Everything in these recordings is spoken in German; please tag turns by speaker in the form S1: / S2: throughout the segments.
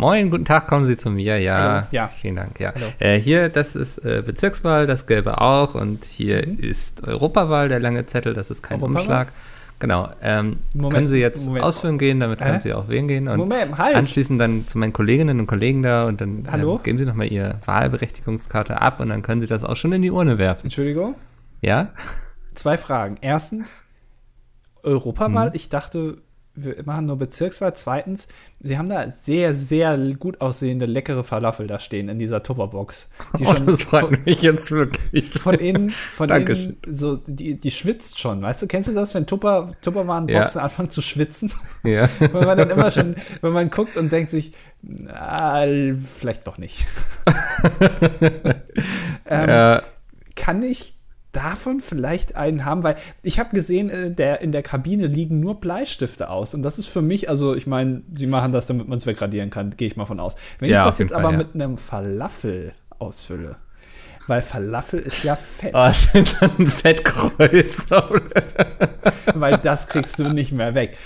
S1: Moin, guten Tag, kommen Sie zu mir. Ja,
S2: Hallo. Ja.
S1: vielen Dank. Ja. Äh, hier, das ist äh, Bezirkswahl, das Gelbe auch. Und hier
S2: Mhm.
S1: ist Europawahl, der lange Zettel, das ist kein? Umschlag. Genau. Ähm,
S2: Moment,
S1: können Sie jetzt
S2: Moment.
S1: ausführen gehen, damit können
S2: Hä?
S1: Sie auch wählen gehen. Und
S2: Moment, halt.
S1: anschließend dann zu meinen Kolleginnen und Kollegen da und dann
S2: Hallo?
S1: Ähm, geben Sie nochmal Ihre Wahlberechtigungskarte ab und dann können Sie das auch schon in die Urne werfen.
S2: Entschuldigung.
S1: Ja?
S2: Zwei Fragen. Erstens. Europawahl. Ich dachte, wir machen nur Bezirkswahl. Zweitens, Sie haben da sehr, sehr gut aussehende, leckere Falafel da stehen in dieser Tupperbox. Die
S1: Oh, das
S2: von,
S1: freut mich jetzt wirklich.
S2: von innen, von
S1: Dankeschön.
S2: innen, so, die, die schwitzt schon. Weißt du, kennst du das, wenn Tupper, Tupperwarenboxen anfangen zu schwitzen?
S1: Ja.
S2: Weil man dann immer schon, wenn man guckt und denkt sich, na, vielleicht doch nicht. ähm,
S1: ja.
S2: kann ich davon vielleicht einen haben? Weil ich habe gesehen, äh, der, in der Kabine liegen nur Bleistifte aus. Und das ist für mich, also ich meine, sie machen das, damit man es wegradieren kann, gehe ich mal von aus. Wenn
S1: Ja,
S2: ich das jetzt
S1: Fall,
S2: aber
S1: ja.
S2: mit einem Falafel ausfülle, weil Falafel ist ja fett,
S1: Oh, steht dann ein Fettkreuz.
S2: weil das kriegst du nicht mehr weg.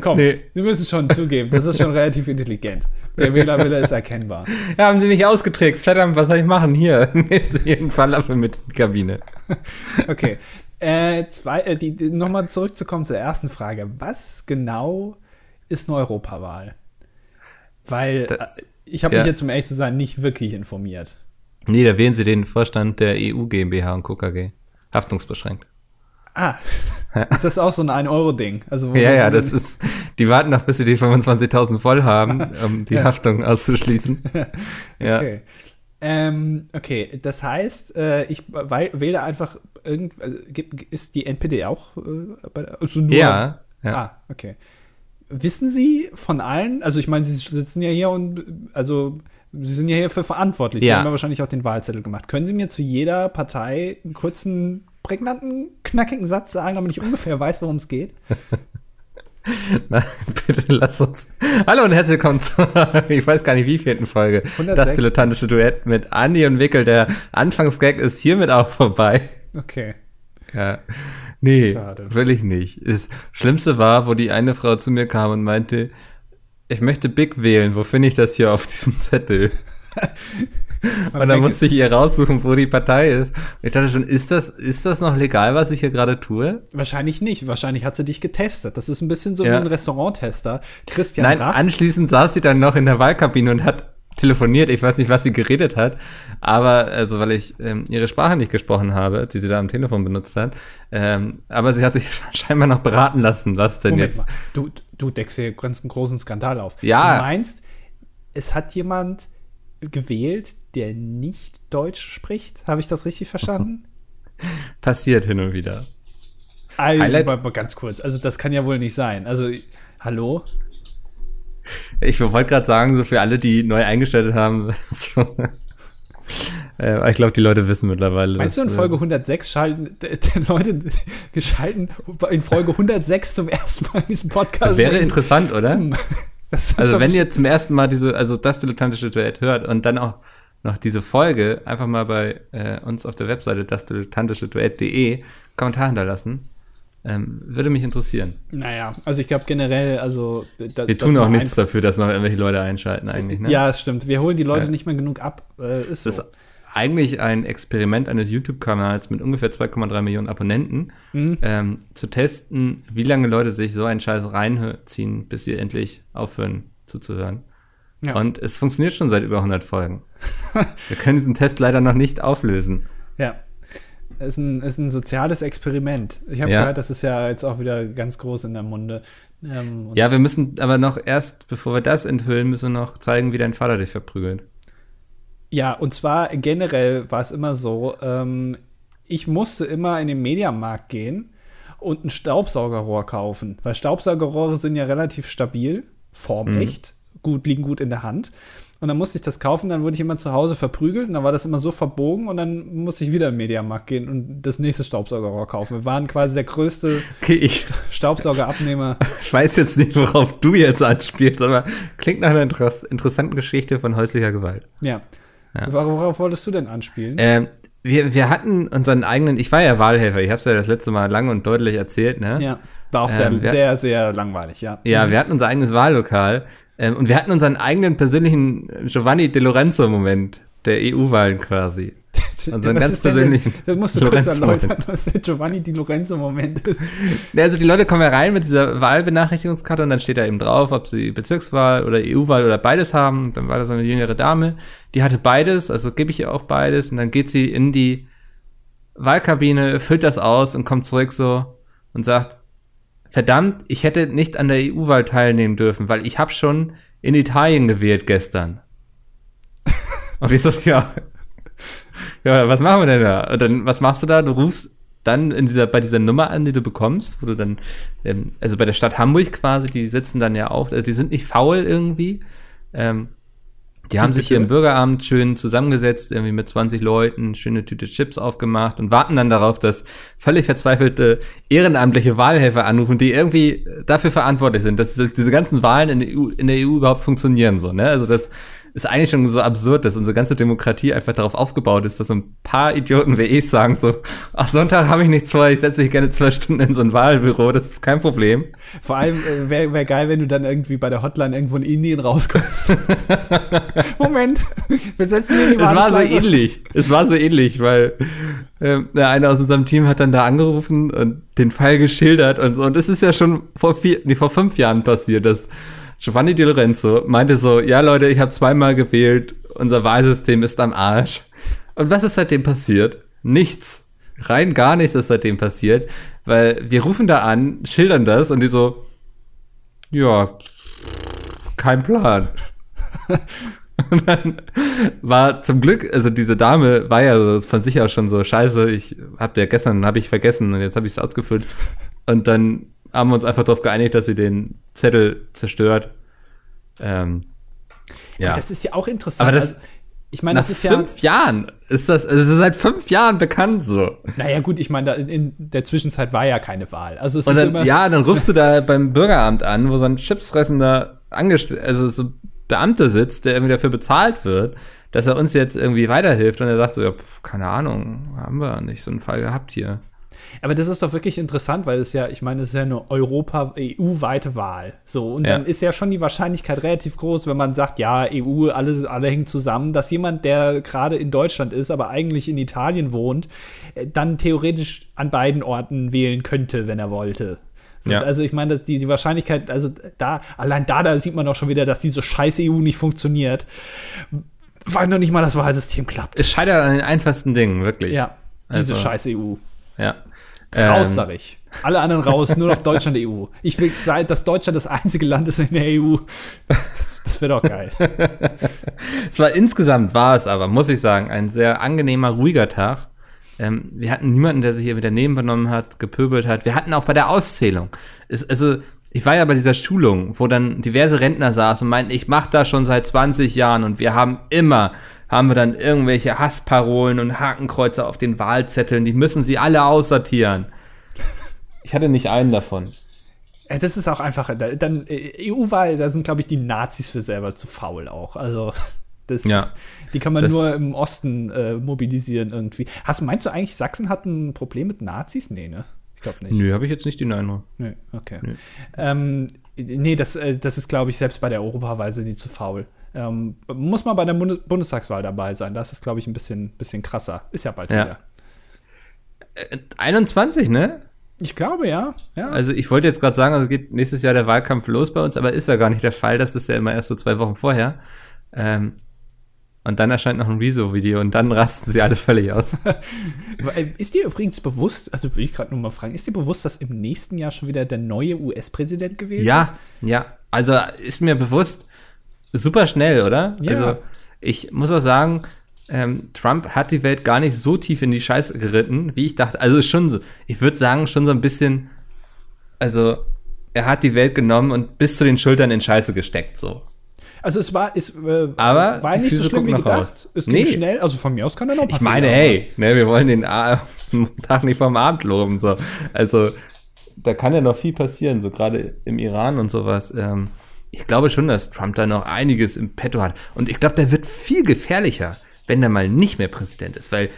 S2: Komm,
S1: Nee.
S2: wir müssen schon zugeben, das ist schon relativ intelligent. Der Wählerwille ist erkennbar.
S1: Ja, haben Sie mich ausgetrickst. Verdammt, was soll ich machen? Hier, nehmen Sie jeden Falafel mit in die Kabine.
S2: Okay. Äh, zwei, äh, die, die, Nochmal zurückzukommen zur ersten Frage. Was genau ist eine Europawahl? Weil
S1: Das-
S2: äh, ich habe
S1: ja.
S2: mich jetzt, um ehrlich zu sein, nicht wirklich informiert.
S1: Nee, da wählen Sie den Vorstand der EU GmbH und Co. KG. Haftungsbeschränkt.
S2: Ah, ist das auch so ein 1-Euro-Ding? Also,
S1: Ja, ja, das ist, die warten noch, bis sie die 25.000 voll haben, um die
S2: Ja.
S1: Haftung auszuschließen. Ja.
S2: Okay. Ähm, okay, das heißt, äh, ich wähle einfach irgend, also, ist die NPD auch äh, bei der, also nur,
S1: Ja, ja.
S2: Ah, okay. Wissen Sie von allen, also ich meine, Sie sitzen ja hier und also Sie sind ja hier für verantwortlich. Sie
S1: Ja.
S2: haben ja wahrscheinlich auch den Wahlzettel gemacht. Können Sie mir zu jeder Partei einen kurzen, prägnanten, knackigen Satz sagen, damit ich ungefähr weiß, worum es geht?
S1: Na, bitte lass uns. Hallo und herzlich willkommen zur, ich weiß gar nicht wie vierten Folge.
S2: 106.
S1: Das dilettantische Duett mit Andi und Wickel. Der Anfangsgag ist hiermit auch vorbei.
S2: Okay.
S1: Ja. Nee,
S2: Schade.
S1: will ich nicht. Das Schlimmste war, wo die eine Frau zu mir kam und meinte, ich möchte Big wählen. Wo finde ich das hier auf diesem Zettel? Und dann musste ich ihr raussuchen, wo die Partei ist. Und ich dachte schon, ist das, ist das noch legal, was ich hier gerade tue?
S2: Wahrscheinlich nicht. Wahrscheinlich hat sie dich getestet. Das ist ein bisschen so
S1: Ja.
S2: wie ein Restauranttester. Christian
S1: Nein,
S2: Rach.
S1: anschließend saß sie dann noch in der Wahlkabine und hat telefoniert. Ich weiß nicht, was sie geredet hat, aber also weil ich ähm, ihre Sprache nicht gesprochen habe, die sie da am Telefon benutzt hat. Ähm, aber sie hat sich scheinbar noch beraten lassen, was denn
S2: Moment
S1: jetzt.
S2: mal. Du, du deckst hier ganz einen großen Skandal auf.
S1: Ja.
S2: Du meinst, es hat jemand gewählt, der nicht Deutsch spricht? Habe ich das richtig verstanden?
S1: Passiert hin und wieder.
S2: Also,
S1: Highlight-
S2: mal, mal ganz kurz. Also, das kann ja wohl nicht sein. Also, hallo?
S1: Ich wollte gerade sagen, so für alle, die neu eingestellt haben. so, äh, ich glaube, die Leute wissen mittlerweile.
S2: Meinst du, in
S1: dass,
S2: Folge
S1: äh,
S2: 106 schalten äh, die Leute geschalten in Folge 106 zum ersten Mal in diesem Podcast?
S1: Das wäre interessant, oder?
S2: hm,
S1: Also wenn ihr zum ersten Mal diese, also das dilettantische Duett hört und dann auch noch diese Folge, einfach mal bei äh, uns auf der Webseite dasdilettantischeduett.de Kommentar hinterlassen. Ähm, würde mich interessieren.
S2: Naja, also ich glaube generell, also. Da,
S1: Wir tun auch nichts dafür, dass noch irgendwelche Leute einschalten eigentlich. Ne?
S2: Ja, es stimmt. Wir holen die Leute
S1: Ja.
S2: nicht mehr genug ab. Äh, ist
S1: Das
S2: so.
S1: ist eigentlich ein Experiment eines YouTube-Kanals mit ungefähr 2,3 Millionen Abonnenten,
S2: Mhm.
S1: ähm, zu testen, wie lange Leute sich so einen Scheiß reinziehen, bis sie endlich aufhören zuzuhören.
S2: Ja.
S1: Und es funktioniert schon seit über 100 Folgen. Wir können diesen Test leider noch nicht auflösen.
S2: Ja. Ist ein, ist ein soziales Experiment. Ich habe
S1: Ja.
S2: gehört, das ist ja jetzt auch wieder ganz groß in der Munde. Ähm,
S1: Ja, wir müssen aber noch erst, bevor wir das enthüllen, müssen wir noch zeigen, wie dein Vater dich verprügelt.
S2: ja, und zwar generell war es immer so, ähm, ich musste immer in den Mediamarkt gehen und ein Staubsaugerrohr kaufen, weil Staubsaugerrohre sind ja relativ stabil, formecht, gut, liegen gut in der Hand. Und dann musste ich das kaufen, dann wurde ich immer zu Hause verprügelt und dann war das immer so verbogen und dann musste ich wieder im Mediamarkt gehen und das nächste Staubsaugerrohr kaufen. Wir waren quasi der größte
S1: Okay, ich
S2: Staubsaugerabnehmer.
S1: weiß jetzt nicht, worauf du jetzt anspielst, aber klingt nach einer interess interessanten Geschichte von häuslicher Gewalt.
S2: Ja.
S1: Ja.
S2: Worauf wolltest du denn anspielen?
S1: Ähm, wir, wir hatten unseren eigenen, ich war ja Wahlhelfer, ich habe es ja das letzte Mal lang und deutlich erzählt, ne?
S2: ja. War auch sehr,
S1: Ähm, wir-
S2: sehr, sehr langweilig, ja.
S1: Ja, wir hatten unser eigenes Wahllokal Ähm, und wir hatten unseren eigenen persönlichen Giovanni De Lorenzo-Moment der EU-Wahlen quasi. Unseren ganz persönlichen.
S2: Der, das musst du kurz erläutern, was der Giovanni Di Lorenzo-Moment ist.
S1: Also die Leute kommen ja rein mit dieser Wahlbenachrichtigungskarte und dann steht da eben drauf, ob sie Bezirkswahl oder EU-Wahl oder beides haben. Dann war da so eine jüngere Dame, die hatte beides, also gebe ich ihr auch beides. Und dann geht sie in die Wahlkabine, füllt das aus und kommt zurück so und sagt, verdammt, ich hätte nicht an der EU-Wahl teilnehmen dürfen, weil ich habe schon in Italien gewählt gestern. und ich so, ja, ja, was machen wir denn da? Und dann, was machst du da? Du rufst dann in dieser, bei dieser Nummer an, die du bekommst, wo du dann, ähm, also bei der Stadt Hamburg quasi, die sitzen dann ja auch, also die sind nicht faul irgendwie. Ähm, die haben sich hier im Bürgeramt schön zusammengesetzt, irgendwie mit 20 Leuten, schöne Tüte Chips aufgemacht und warten dann darauf, dass völlig verzweifelte ehrenamtliche Wahlhelfer anrufen, die irgendwie dafür verantwortlich sind, dass, dass diese ganzen Wahlen in der, EU, in der EU überhaupt funktionieren, so, ne? Also, das ist eigentlich schon so absurd, dass unsere ganze Demokratie einfach darauf aufgebaut ist, dass so ein paar Idioten wie ich sagen so, ach, Sonntag habe ich nichts vor, ich setze mich gerne zwei Stunden in so ein Wahlbüro, das ist kein Problem.
S2: Vor allem äh, wäre wär geil, wenn du dann irgendwie bei der Hotline irgendwo in Indien rauskommst. Moment, wir setzen hier die
S1: Es war so ähnlich, es war so ähnlich, weil ähm, einer aus unserem Team hat dann da angerufen und den Fall geschildert und so, und es ist ja schon vor vier, nee, vor fünf Jahren passiert, dass Giovanni Di Lorenzo meinte so, ja Leute, ich habe zweimal gewählt, unser Wahlsystem ist am Arsch. Und was ist seitdem passiert? Nichts. Rein gar nichts ist seitdem passiert, weil wir rufen da an, schildern das und die so, ja, kein Plan. Und dann war zum Glück, also diese Dame war ja von sich aus schon so, scheiße, ich hab ja gestern, hab ich vergessen und jetzt habe ich es ausgefüllt. Und dann haben wir uns einfach darauf geeinigt, dass sie den Zettel zerstört. Ähm,
S2: ja. Aber das ist ja auch interessant.
S1: Aber das,
S2: also, ich meine, das ist ja.
S1: fünf Jahren ist das, also es ist seit fünf Jahren bekannt so.
S2: Naja, gut, ich meine, in der Zwischenzeit war ja keine Wahl. Also es
S1: Und
S2: ist
S1: dann,
S2: immer
S1: ja, dann rufst du da beim Bürgeramt an, wo so ein chipsfressender Angestellter, also so Beamter sitzt, der irgendwie dafür bezahlt wird, dass er uns jetzt irgendwie weiterhilft und er sagt so, ja, pf, keine Ahnung, haben wir nicht so einen Fall gehabt hier.
S2: Aber das ist doch wirklich interessant, weil es ja, ich meine, es ist ja eine Europa, EU-weite Wahl. So, und ja. dann ist ja schon die Wahrscheinlichkeit relativ groß, wenn man sagt, ja, EU, alle, alle hängen zusammen, dass jemand, der gerade in Deutschland ist, aber eigentlich in Italien wohnt, äh, dann theoretisch an beiden Orten wählen könnte, wenn er wollte. Ja. Also ich meine, die, die Wahrscheinlichkeit, also da, allein da, da sieht man doch schon wieder, dass diese scheiß EU nicht funktioniert, weil noch nicht mal das Wahlsystem klappt.
S1: Es scheitert an den einfachsten Dingen, wirklich.
S2: Ja, diese also, scheiß EU.
S1: Ja.
S2: Raus, ähm. sag ich. Alle anderen raus, nur noch Deutschland EU. Ich will sein, dass Deutschland das einzige Land ist in der EU. Das, das wäre doch geil.
S1: es war insgesamt war es aber, muss ich sagen, ein sehr angenehmer, ruhiger Tag. Ähm, wir hatten niemanden, der sich hier wieder nebenbenommen hat, gepöbelt hat. Wir hatten auch bei der Auszählung. Es, also, ich war ja bei dieser Schulung, wo dann diverse Rentner saßen und meinten, ich mache das schon seit 20 Jahren und wir haben immer haben wir dann irgendwelche Hassparolen und Hakenkreuze auf den Wahlzetteln. Die müssen sie alle aussortieren. Ich hatte nicht einen davon.
S2: Das ist auch einfach, dann äh, EU-Wahl, da sind, glaube ich, die Nazis für selber zu faul auch. Also, das,
S1: ja,
S2: die kann man nur im Osten äh, mobilisieren irgendwie. Hast du, meinst du eigentlich, Sachsen hat ein Problem mit Nazis? Nee, ne?
S1: Ich glaube nicht. Nö, habe ich jetzt nicht den Eindruck.
S2: Nö, okay. Nö. Ähm, nee, das, äh, das ist, glaube ich, selbst bei der Europawahl sind die zu faul. Ähm, muss man bei der Bundestagswahl dabei sein. Das ist, glaube ich, ein bisschen, bisschen krasser. Ist ja bald ja. wieder.
S1: 21, äh, ne?
S2: Ich glaube, ja. ja.
S1: Also ich wollte jetzt gerade sagen, also geht nächstes Jahr der Wahlkampf los bei uns, aber ist ja gar nicht der Fall. Das ist ja immer erst so zwei Wochen vorher. Ähm, und dann erscheint noch ein Rezo-Video und dann rasten sie alle völlig aus.
S2: ist dir übrigens bewusst, also will ich gerade nur mal fragen, ist dir bewusst, dass im nächsten Jahr schon wieder der neue US-Präsident gewählt
S1: ja, wird? Ja, ja. Also ist mir bewusst, super schnell, oder?
S2: Ja.
S1: Also ich muss auch sagen, ähm, Trump hat die Welt gar nicht so tief in die Scheiße geritten, wie ich dachte. Also schon so, ich würde sagen, schon so ein bisschen, also er hat die Welt genommen und bis zu den Schultern in Scheiße gesteckt, so.
S2: Also es war, es äh,
S1: Aber
S2: war nicht Füße so schlimm wie gedacht. Raus. Es ging nee. schnell, also von mir aus kann er noch
S1: passieren. Ich meine, hey, ne, wir wollen den Tag nicht vom Abend loben, so. Also da kann ja noch viel passieren, so gerade im Iran und sowas. Ähm, ich glaube schon, dass Trump da noch einiges im Petto hat. Und ich glaube, der wird viel gefährlicher, wenn er mal nicht mehr Präsident ist, weil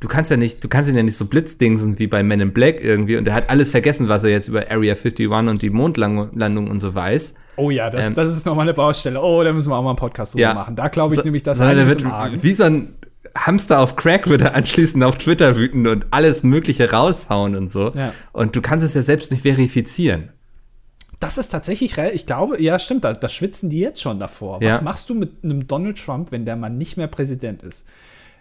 S1: du kannst ja nicht, du kannst ihn ja nicht so blitzdingsen wie bei Men in Black irgendwie und er hat alles vergessen, was er jetzt über Area 51 und die Mondlandung und so weiß.
S2: Oh ja, das,
S1: Ähm,
S2: das ist nochmal eine Baustelle. Oh, da müssen wir auch mal einen Podcast drüber
S1: Ja.
S2: machen. Da glaube ich
S1: So-
S2: nämlich, dass
S1: sondern er wird wie so ein Hamster auf Crack wird er anschließend auf Twitter wüten und alles Mögliche raushauen und so.
S2: Ja.
S1: Und du kannst es ja selbst nicht verifizieren.
S2: Das ist tatsächlich, ich glaube, ja, stimmt, da, da schwitzen die jetzt schon davor.
S1: Ja.
S2: Was machst du mit einem Donald Trump, wenn der Mann nicht mehr Präsident ist?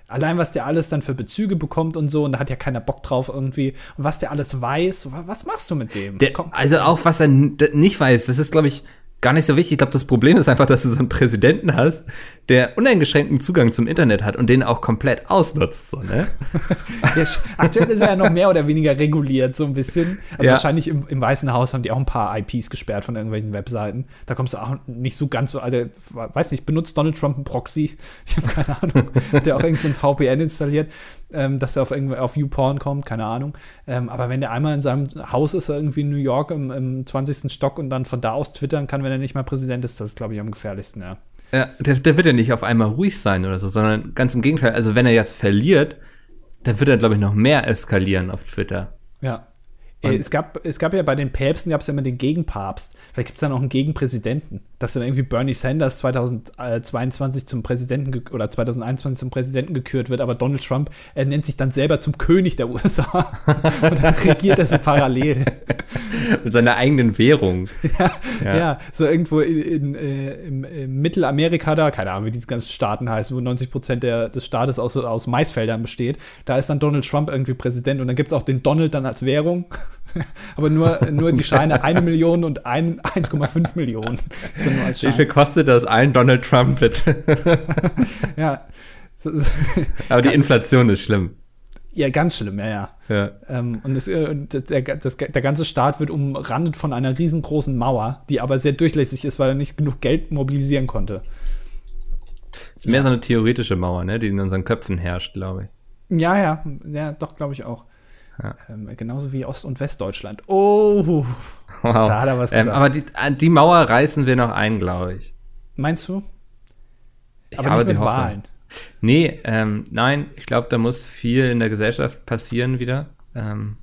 S2: Allein, was der alles dann für Bezüge bekommt und so, und da hat ja keiner Bock drauf irgendwie. Und was der alles weiß, wa- was machst du mit dem?
S1: Der, also auch was er nicht weiß, das ist, glaube ich, gar nicht so wichtig. Ich glaube, das Problem ist einfach, dass du so einen Präsidenten hast, der uneingeschränkten Zugang zum Internet hat und den auch komplett ausnutzt. So, ne?
S2: sch- aktuell ist er ja noch mehr oder weniger reguliert, so ein bisschen. Also
S1: Ja.
S2: wahrscheinlich im, im Weißen Haus haben die auch ein paar IPs gesperrt von irgendwelchen Webseiten. Da kommst du auch nicht so ganz so, also weiß nicht, benutzt Donald Trump einen Proxy? Ich habe keine Ahnung. Hat der auch irgend so ein VPN installiert, ähm, dass er auf irgendwie auf YouPorn kommt, keine Ahnung. Ähm, aber wenn der einmal in seinem Haus ist, irgendwie in New York im, im 20. Stock und dann von da aus twittern kann, wenn er nicht mal Präsident ist, das ist, glaube ich, am gefährlichsten, ja.
S1: Ja, der, der wird ja nicht auf einmal ruhig sein oder so, sondern ganz im Gegenteil. Also wenn er jetzt verliert, dann wird er, glaube ich, noch mehr eskalieren auf Twitter.
S2: Ja. Es gab, es gab ja bei den Päpsten gab es ja immer den Gegenpapst. Vielleicht gibt es dann auch einen Gegenpräsidenten. Dass dann irgendwie Bernie Sanders 2022 zum Präsidenten oder 2021 zum Präsidenten gekürt wird, aber Donald Trump er nennt sich dann selber zum König der USA. Und dann regiert er so parallel.
S1: Mit seiner eigenen Währung.
S2: Ja.
S1: Ja.
S2: so irgendwo in, in, äh, im, im Mittelamerika da, keine Ahnung, wie diese ganzen Staaten heißen, wo 90 Prozent der, des Staates aus, aus Maisfeldern besteht. Da ist dann Donald Trump irgendwie Präsident und dann gibt es auch den Donald dann als Währung. Aber nur, nur die Scheine eine Million und ein- 1,5 Millionen. So
S1: Wie viel kostet das ein Donald Trump bitte?
S2: Ja. So, so,
S1: Aber die Inflation ist schlimm.
S2: ja, ganz schlimm, ja, ja.
S1: Ja.
S2: Ähm, und äh, das, der, das, der ganze Staat wird umrandet von einer riesengroßen Mauer, die aber sehr durchlässig ist, weil er nicht genug Geld mobilisieren konnte.
S1: Ist mehr so eine theoretische Mauer, ne, die in unseren Köpfen herrscht, glaube ich.
S2: Ja, ja, ja, doch, glaube ich auch.
S1: Ja.
S2: Ähm, genauso wie Ost- und Westdeutschland. Oh,
S1: Wow.
S2: Da hat er was
S1: ähm,
S2: gesagt.
S1: aber die, die Mauer reißen wir noch ein, glaube ich.
S2: meinst du?
S1: ich.
S2: Aber
S1: habe
S2: nicht mit
S1: Hoffnung.
S2: Wahlen.
S1: Nee, ähm, nein, ich glaube, da muss viel in der Gesellschaft passieren wieder. Ähm,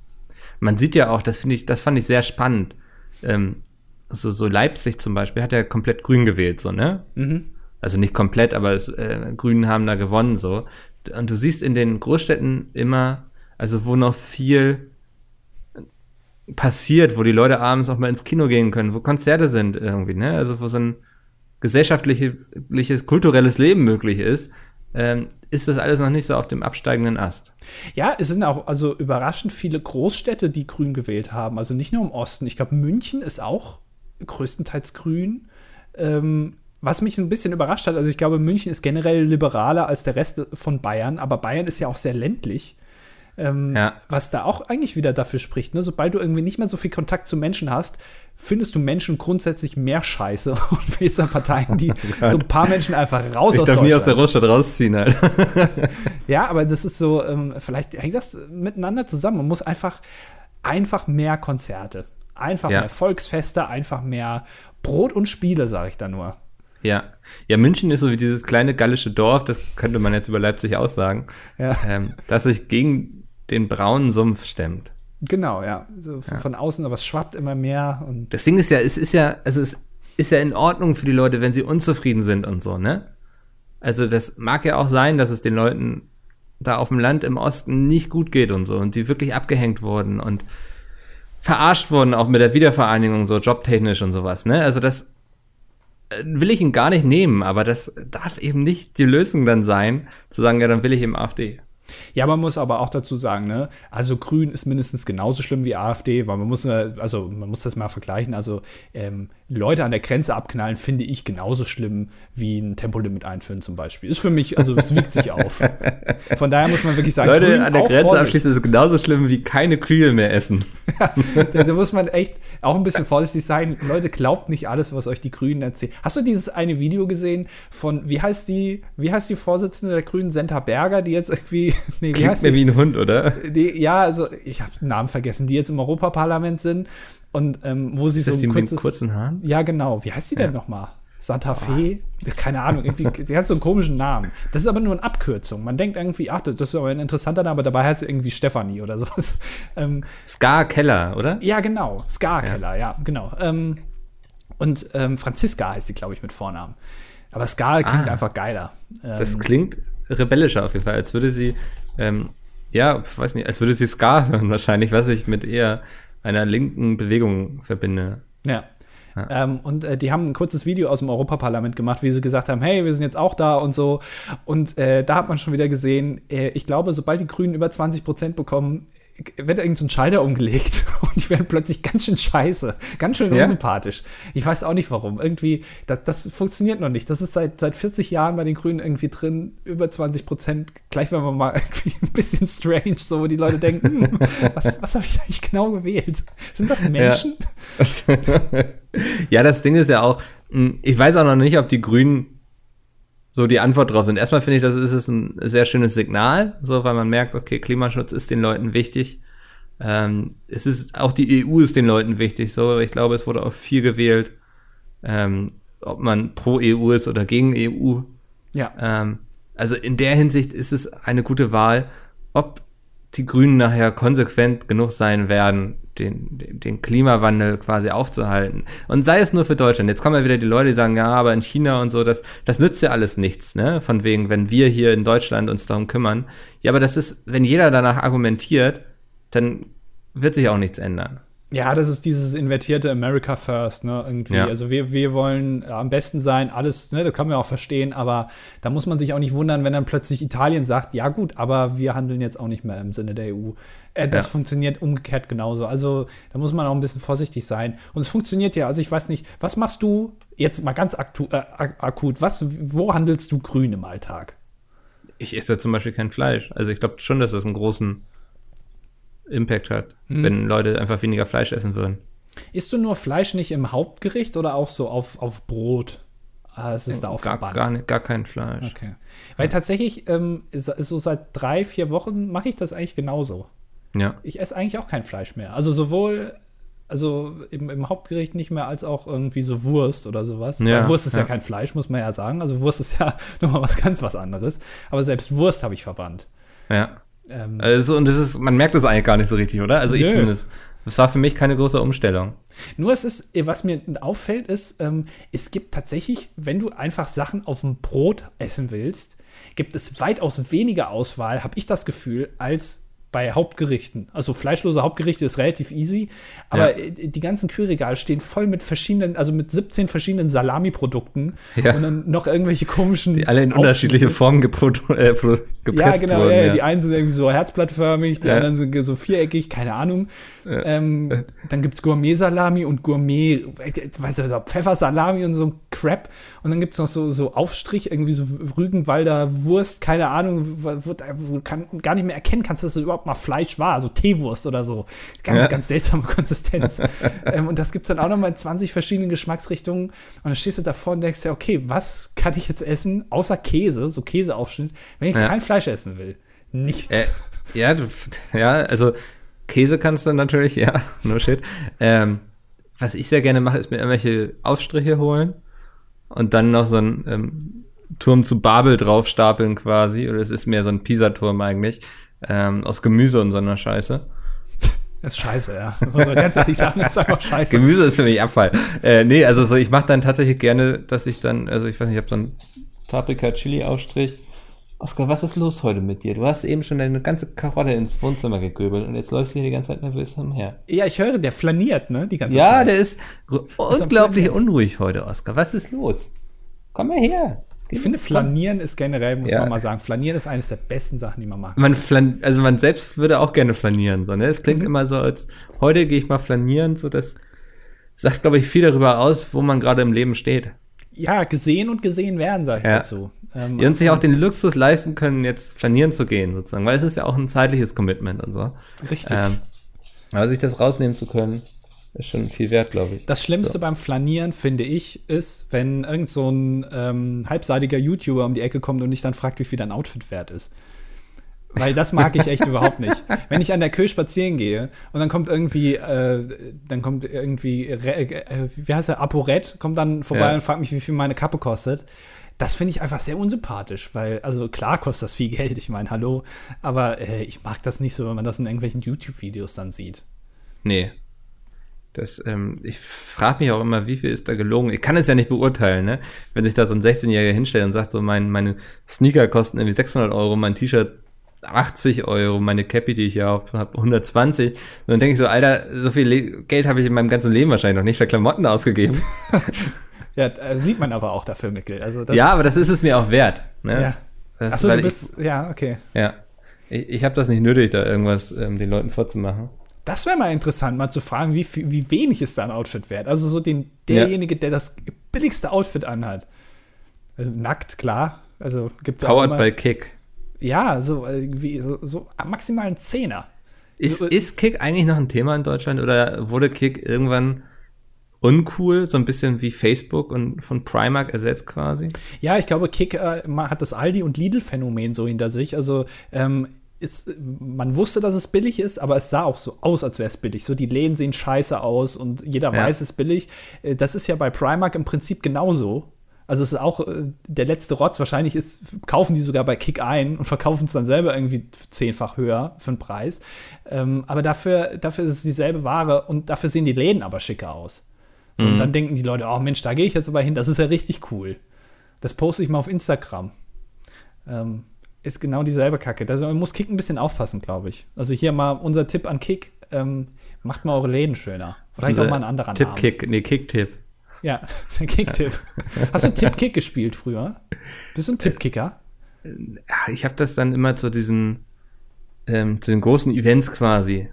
S1: man sieht ja auch, das finde ich, das fand ich sehr spannend. Ähm, so, so Leipzig zum Beispiel hat ja komplett grün gewählt, so, ne?
S2: Mhm.
S1: Also nicht komplett, aber es, äh, Grünen haben da gewonnen, so. Und du siehst in den Großstädten immer, also wo noch viel passiert, wo die Leute abends auch mal ins Kino gehen können, wo Konzerte sind irgendwie, ne? Also wo so ein gesellschaftliches, kulturelles Leben möglich ist, ähm, ist das alles noch nicht so auf dem absteigenden Ast.
S2: Ja, es sind auch also überraschend viele Großstädte, die grün gewählt haben. Also nicht nur im Osten. Ich glaube, München ist auch größtenteils grün. Ähm, was mich ein bisschen überrascht hat, also ich glaube, München ist generell liberaler als der Rest von Bayern, aber Bayern ist ja auch sehr ländlich. Ähm,
S1: Ja.
S2: Was da auch eigentlich wieder dafür spricht, ne? sobald du irgendwie nicht mehr so viel Kontakt zu Menschen hast, findest du Menschen grundsätzlich mehr Scheiße und wählst dann Parteien, die so ein paar Menschen einfach raus
S1: Ich
S2: aus
S1: darf nie aus der. Großstadt rausziehen, halt.
S2: Ja, aber das ist so, ähm, vielleicht hängt das miteinander zusammen. Man muss einfach, einfach mehr Konzerte, einfach
S1: Ja.
S2: mehr Volksfeste, einfach mehr Brot und Spiele, sage ich da nur.
S1: Ja. Ja, München ist so wie dieses kleine gallische Dorf, das könnte man jetzt über Leipzig aussagen,
S2: Ja,
S1: ähm, das sich gegen den braunen Sumpf stemmt.
S2: genau, ja. So von, von außen, aber es schwappt immer mehr und
S1: Das Ding ist ja, es ist ja, also es ist ja in Ordnung für die Leute, wenn sie unzufrieden sind und so, ne? Also das mag ja auch sein, dass es den Leuten da auf dem Land im Osten nicht gut geht und so und die wirklich abgehängt wurden und verarscht wurden, auch mit der Wiedervereinigung, so jobtechnisch und sowas, ne? Also das äh, will ich ihn gar nicht nehmen, aber das darf eben nicht die Lösung dann sein, zu sagen, ja, dann will ich eben AfD.
S2: Ja, man muss aber auch dazu sagen, ne, also Grün ist mindestens genauso schlimm wie AfD, weil man muss, also man muss das mal vergleichen. Also ähm, Leute an der Grenze abknallen finde ich genauso schlimm wie ein Tempolimit einführen zum Beispiel. Ist für mich, also es wiegt sich auf. Von daher muss man wirklich sagen,
S1: Leute
S2: Grün
S1: an der Grenze
S2: Vorsicht.
S1: abschließen ist genauso schlimm wie keine Kühe mehr essen.
S2: da, da muss man echt auch ein bisschen vorsichtig sein. Leute, glaubt nicht alles, was euch die Grünen erzählen. Hast du dieses eine Video gesehen von, wie heißt die, wie heißt die Vorsitzende der Grünen, Senta Berger, die jetzt irgendwie, nee, wie
S1: Klingt
S2: heißt
S1: mir
S2: die?
S1: wie ein Hund, oder?
S2: die? Ja, also ich habe den Namen vergessen, die jetzt im Europaparlament sind und ähm, wo sie
S1: Ist
S2: so
S1: das die
S2: ein
S1: mit den
S2: kurzes,
S1: kurzen Haaren?
S2: ja genau, wie heißt denn
S1: Ja.
S2: nochmal? Santa Fe? Keine Ahnung, irgendwie, die hat so einen komischen Namen. Das ist aber nur eine Abkürzung. Man denkt irgendwie, ach, das ist aber ein interessanter Name, aber dabei heißt sie irgendwie Stefanie oder sowas. Ähm,
S1: Scar Keller, oder?
S2: ja, genau. Scar-Keller, ja. genau. Ähm, Und ähm, Franziska heißt sie, glaube ich, mit Vornamen. Aber Ska klingt
S1: Ah.
S2: einfach geiler. Ähm,
S1: Das klingt rebellischer auf jeden Fall, als würde sie, ähm, ja, weiß nicht, als würde sie Ska hören wahrscheinlich, was ich mit eher einer linken Bewegung verbinde.
S2: Ja. Ähm, und äh, die haben ein kurzes Video aus dem Europaparlament gemacht, wie sie gesagt haben, hey, wir sind jetzt auch da und so. Und äh, da hat man schon wieder gesehen, äh, ich glaube, sobald die Grünen über 20 Prozent bekommen, wird irgend so ein Schalter umgelegt und die werden plötzlich ganz schön scheiße, ganz schön
S1: Ja.
S2: unsympathisch. Ich weiß auch nicht warum. Irgendwie, das, das funktioniert noch nicht. Das ist seit, seit 40 Jahren bei den Grünen irgendwie drin, über 20 Prozent. Gleich wenn man mal irgendwie ein bisschen strange, so wo die Leute denken, hm, was, was habe ich eigentlich genau gewählt? Sind das Menschen?
S1: ja, das Ding ist ja auch, mh, ich weiß auch noch nicht, ob die Grünen so die Antwort drauf sind. Erstmal finde ich, das ist es ein sehr schönes Signal, so weil man merkt, okay, Klimaschutz ist den Leuten wichtig. Ähm, es ist auch die EU ist den Leuten wichtig. So, ich glaube, es wurde auch viel gewählt, ähm, ob man pro EU ist oder gegen EU.
S2: Ja.
S1: Ähm, also in der Hinsicht ist es eine gute Wahl. Ob die Grünen nachher konsequent genug sein werden, den, den, Klimawandel quasi aufzuhalten. Und sei es nur für Deutschland. Jetzt kommen ja wieder die Leute, die sagen, ja, aber in China und so, das, das nützt ja alles nichts, ne? Von wegen, wenn wir hier in Deutschland uns darum kümmern. Ja, aber das ist, wenn jeder danach argumentiert, dann wird sich auch nichts ändern.
S2: Ja, das ist dieses invertierte America First, ne, irgendwie.
S1: Ja.
S2: Also wir, wir wollen am besten sein, alles, ne, das kann man auch verstehen, aber da muss man sich auch nicht wundern, wenn dann plötzlich Italien sagt, ja gut, aber wir handeln jetzt auch nicht mehr im Sinne der EU. Äh, das
S1: Ja.
S2: funktioniert umgekehrt genauso. Also da muss man auch ein bisschen vorsichtig sein. Und es funktioniert ja, also ich weiß nicht, was machst du jetzt mal ganz aktu äh, ak- akut, was, wo handelst du grün im Alltag?
S1: Ich esse zum Beispiel kein Fleisch. Also ich glaube schon, dass das einen großen Impact hat, wenn Leute einfach weniger Fleisch essen würden.
S2: Isst du nur Fleisch nicht im Hauptgericht oder auch so auf, auf Brot? Ah, es ist da auch
S1: gar, gar, nicht, gar kein Fleisch.
S2: Okay. Weil tatsächlich, ähm, so seit drei, vier Wochen mache ich das eigentlich genauso.
S1: Ja.
S2: Ich esse eigentlich auch kein Fleisch mehr. Also sowohl, also im, im Hauptgericht nicht mehr, als auch irgendwie so Wurst oder sowas.
S1: Ja,
S2: Wurst ist ja.
S1: ja.
S2: kein Fleisch, muss man ja sagen. Also Wurst ist ja nochmal was ganz was anderes. Aber selbst Wurst habe ich verbannt.
S1: Ja.
S2: Ähm,
S1: Also, und das ist, man merkt das eigentlich gar nicht so richtig, oder? Also ich
S2: Nö.
S1: zumindest. Das war für mich keine große Umstellung.
S2: Nur es ist, was mir auffällt, ist, ähm, es gibt tatsächlich, wenn du einfach Sachen auf dem Brot essen willst, gibt es weitaus weniger Auswahl, habe ich das Gefühl, als bei Hauptgerichten. Also fleischlose Hauptgerichte ist relativ easy, aber
S1: Ja.
S2: äh, die ganzen Kühlregale stehen voll mit verschiedenen, also mit 17 verschiedenen Salami-Produkten
S1: Ja.
S2: und dann noch irgendwelche komischen.
S1: Die alle in unterschiedliche Formen äh, pro-
S2: ja,
S1: gepresst
S2: genau.
S1: wurden.
S2: ja,
S1: ja.
S2: Die einen sind irgendwie so herzblattförmig, die
S1: Ja.
S2: anderen sind so viereckig, keine Ahnung. Ähm, dann gibt's Gourmet-Salami und Gourmet, äh, weiß ich, Pfeffersalami und so ein Crap. Und dann gibt's noch so, so Aufstrich, irgendwie so Rügenwalder Wurst, keine Ahnung, wo, wo, wo kann, gar nicht mehr erkennen kannst, dass das überhaupt mal Fleisch war, so Teewurst oder so. Ganz,
S1: Ja.
S2: ganz seltsame Konsistenz. ähm, und das gibt's dann auch noch mal in 20 verschiedenen Geschmacksrichtungen. Und dann stehst du davor und denkst dir, okay, was kann ich jetzt essen, außer Käse, so Käseaufschnitt, wenn ich
S1: Ja.
S2: kein Fleisch essen will? Nichts.
S1: Äh, ja, du, ja, also Käse kannst du natürlich, ja, no shit. Ähm, was ich sehr gerne mache, ist mir irgendwelche Aufstriche holen und dann noch so einen ähm, Turm zu Babel draufstapeln quasi. Oder es ist mehr so ein Pisa-Turm eigentlich. Ähm, aus Gemüse und so einer Scheiße.
S2: Das ist scheiße, ja. Muss man ganz ehrlich sagen, das ist einfach scheiße.
S1: Gemüse ist für mich Abfall. Äh, nee, also so, ich mache dann tatsächlich gerne, dass ich dann, also ich weiß nicht, ich habe so einen Paprika-Chili-Aufstrich. Oskar, was ist los heute mit dir? Du hast eben schon deine ganze Karotte ins Wohnzimmer gegöbelt und jetzt läufst du hier die ganze Zeit nervös umher.
S2: Ja, ich höre, der flaniert, ne, die ganze
S1: Ja,
S2: Zeit.
S1: der ist r- unglaublich unruhig heute, Oskar. Was ist los? Komm mal her.
S2: Ich finde, flanieren ist generell, muss
S1: Ja.
S2: man mal sagen, flanieren ist eines der besten Sachen, die man macht.
S1: Man flan also man selbst würde auch gerne flanieren, so, ne? Es klingt immer so, als heute gehe ich mal flanieren, so das sagt, glaube ich, viel darüber aus, wo man gerade im Leben steht.
S2: Ja, gesehen und gesehen werden, sage ich
S1: Ja.
S2: dazu. Ähm,
S1: Die uns sich auch den Luxus leisten können, jetzt flanieren zu gehen, sozusagen, weil es ist ja auch ein zeitliches Commitment und so.
S2: richtig.
S1: Ähm, aber sich das rausnehmen zu können, ist schon viel wert, glaube ich.
S2: Das Schlimmste
S1: So.
S2: beim Flanieren, finde ich, ist, wenn irgend so ein ähm, halbseitiger YouTuber um die Ecke kommt und dich dann fragt, wie viel dein Outfit wert ist. Weil das mag ich echt überhaupt nicht. Wenn ich an der Kö spazieren gehe und dann kommt irgendwie, äh, dann kommt irgendwie, äh, wie heißt der, Aporet, kommt dann vorbei
S1: Ja.
S2: und fragt mich, wie viel meine Kappe kostet. Das finde ich einfach sehr unsympathisch, weil, also klar kostet das viel Geld, ich meine, hallo, aber äh, ich mag das nicht so, wenn man das in irgendwelchen YouTube-Videos dann sieht.
S1: Nee. Das, ähm, ich frage mich auch immer, wie viel ist da gelogen? Ich kann es ja nicht beurteilen, ne? Wenn sich da so ein 16-Jähriger hinstellt und sagt, so mein, meine Sneaker kosten irgendwie 600 Euro, mein T-Shirt 80 Euro, meine Cappy, die ich ja habe, 120. Und dann denke ich so, Alter, so viel Le Geld habe ich in meinem ganzen Leben wahrscheinlich noch nicht für Klamotten ausgegeben.
S2: ja, äh, sieht man aber auch dafür, Mickel. Also
S1: ja, aber das ist es mir auch wert. Ne?
S2: Ja.
S1: Das,
S2: Achso, du bist, ich, ja, okay.
S1: Ja. Ich, ich habe das nicht nötig, da irgendwas ähm, den Leuten vorzumachen.
S2: Das wäre mal interessant, mal zu fragen, wie, wie wenig ist da ein Outfit wert. Also so den, derjenige, ja. der das billigste Outfit anhat. Also nackt, klar. Also gibt's
S1: Powered by Kick.
S2: Ja, so, wie, so, so maximal ein Zehner.
S1: Ist, so, ist Kick eigentlich noch ein Thema in Deutschland oder wurde Kick irgendwann uncool, so ein bisschen wie Facebook und von Primark ersetzt quasi?
S2: Ja, ich glaube, Kick äh, hat das Aldi- und Lidl-Phänomen so hinter sich. Also ähm, ist, man wusste, dass es billig ist, aber es sah auch so aus, als wäre es billig. So, die Läden sehen scheiße aus und jeder ja. weiß, es ist billig. Äh, das ist ja bei Primark im Prinzip genauso. Also es ist auch äh, der letzte Rotz. Wahrscheinlich ist, kaufen die sogar bei Kick ein und verkaufen es dann selber irgendwie zehnfach höher für den Preis. Ähm, aber dafür, dafür ist es dieselbe Ware und dafür sehen die Läden aber schicker aus. So, mhm. Und dann denken die Leute, oh Mensch, da gehe ich jetzt aber hin, das ist ja richtig cool. Das poste ich mal auf Instagram. Ähm, ist genau dieselbe Kacke. Also man muss Kick ein bisschen aufpassen, glaube ich. Also hier mal unser Tipp an Kick. Ähm, macht mal eure Läden schöner. Vielleicht auch mal ein anderer
S1: Tipp Name. Kick, nee, Kick-Tipp.
S2: Ja, der Kick-Tipp. Hast du Tipp-Kick gespielt früher? Bist du ein Tipp-Kicker?
S1: Ich habe das dann immer zu diesen, ähm, zu den großen Events quasi.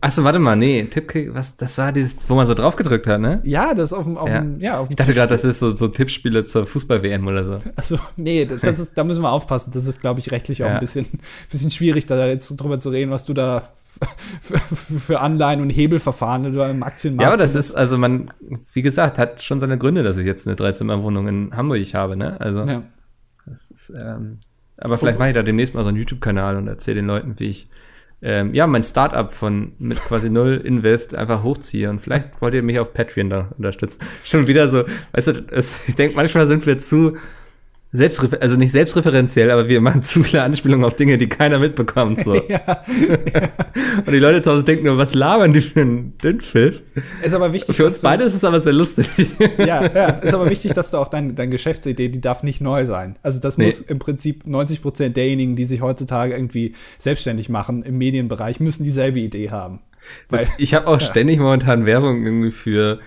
S1: Achso. Warte mal, nee, Tippkick, was, das war dieses, wo man so drauf gedrückt hat, ne?
S2: Ja, das auf dem, auf ja. dem, ja, auf dem
S1: Ich dachte gerade, das ist so, so Tippspiele zur Fußball-WM oder so.
S2: Achso, nee, das, das ist, da müssen wir aufpassen. Das ist, glaube ich, rechtlich auch ja. ein bisschen, bisschen schwierig, da jetzt drüber zu reden, was du da für, für Anleihen und Hebelverfahren du im Aktienmarkt.
S1: Ja, aber das ist, also man, wie gesagt, hat schon seine Gründe, dass ich jetzt eine Dreizimmerwohnung in Hamburg habe, ne? Also, ja. das ist, ähm, aber vielleicht mache ich da demnächst mal so einen YouTube-Kanal und erzähle den Leuten, wie ich ähm, ja, mein Startup von mit quasi null Invest einfach hochziehe und vielleicht wollt ihr mich auf Patreon da unterstützen. Schon wieder so, weißt du, es, ich denke, manchmal sind wir zu selbstrefer also nicht selbstreferenziell, aber wir machen zu viele Anspielungen auf Dinge, die keiner mitbekommt. So. ja. Und die Leute zu Hause denken nur, was labern die für einen Dünnpfiff?
S2: Ist aber wichtig.
S1: für uns beide ist es aber sehr lustig.
S2: ja, ja, ist aber wichtig, dass du auch deine dein Geschäftsidee, die darf nicht neu sein. Also das nee. muss im Prinzip 90 Prozent derjenigen, die sich heutzutage irgendwie selbstständig machen im Medienbereich, müssen dieselbe Idee haben.
S1: Weil, ich habe auch ja. ständig momentan Werbung irgendwie für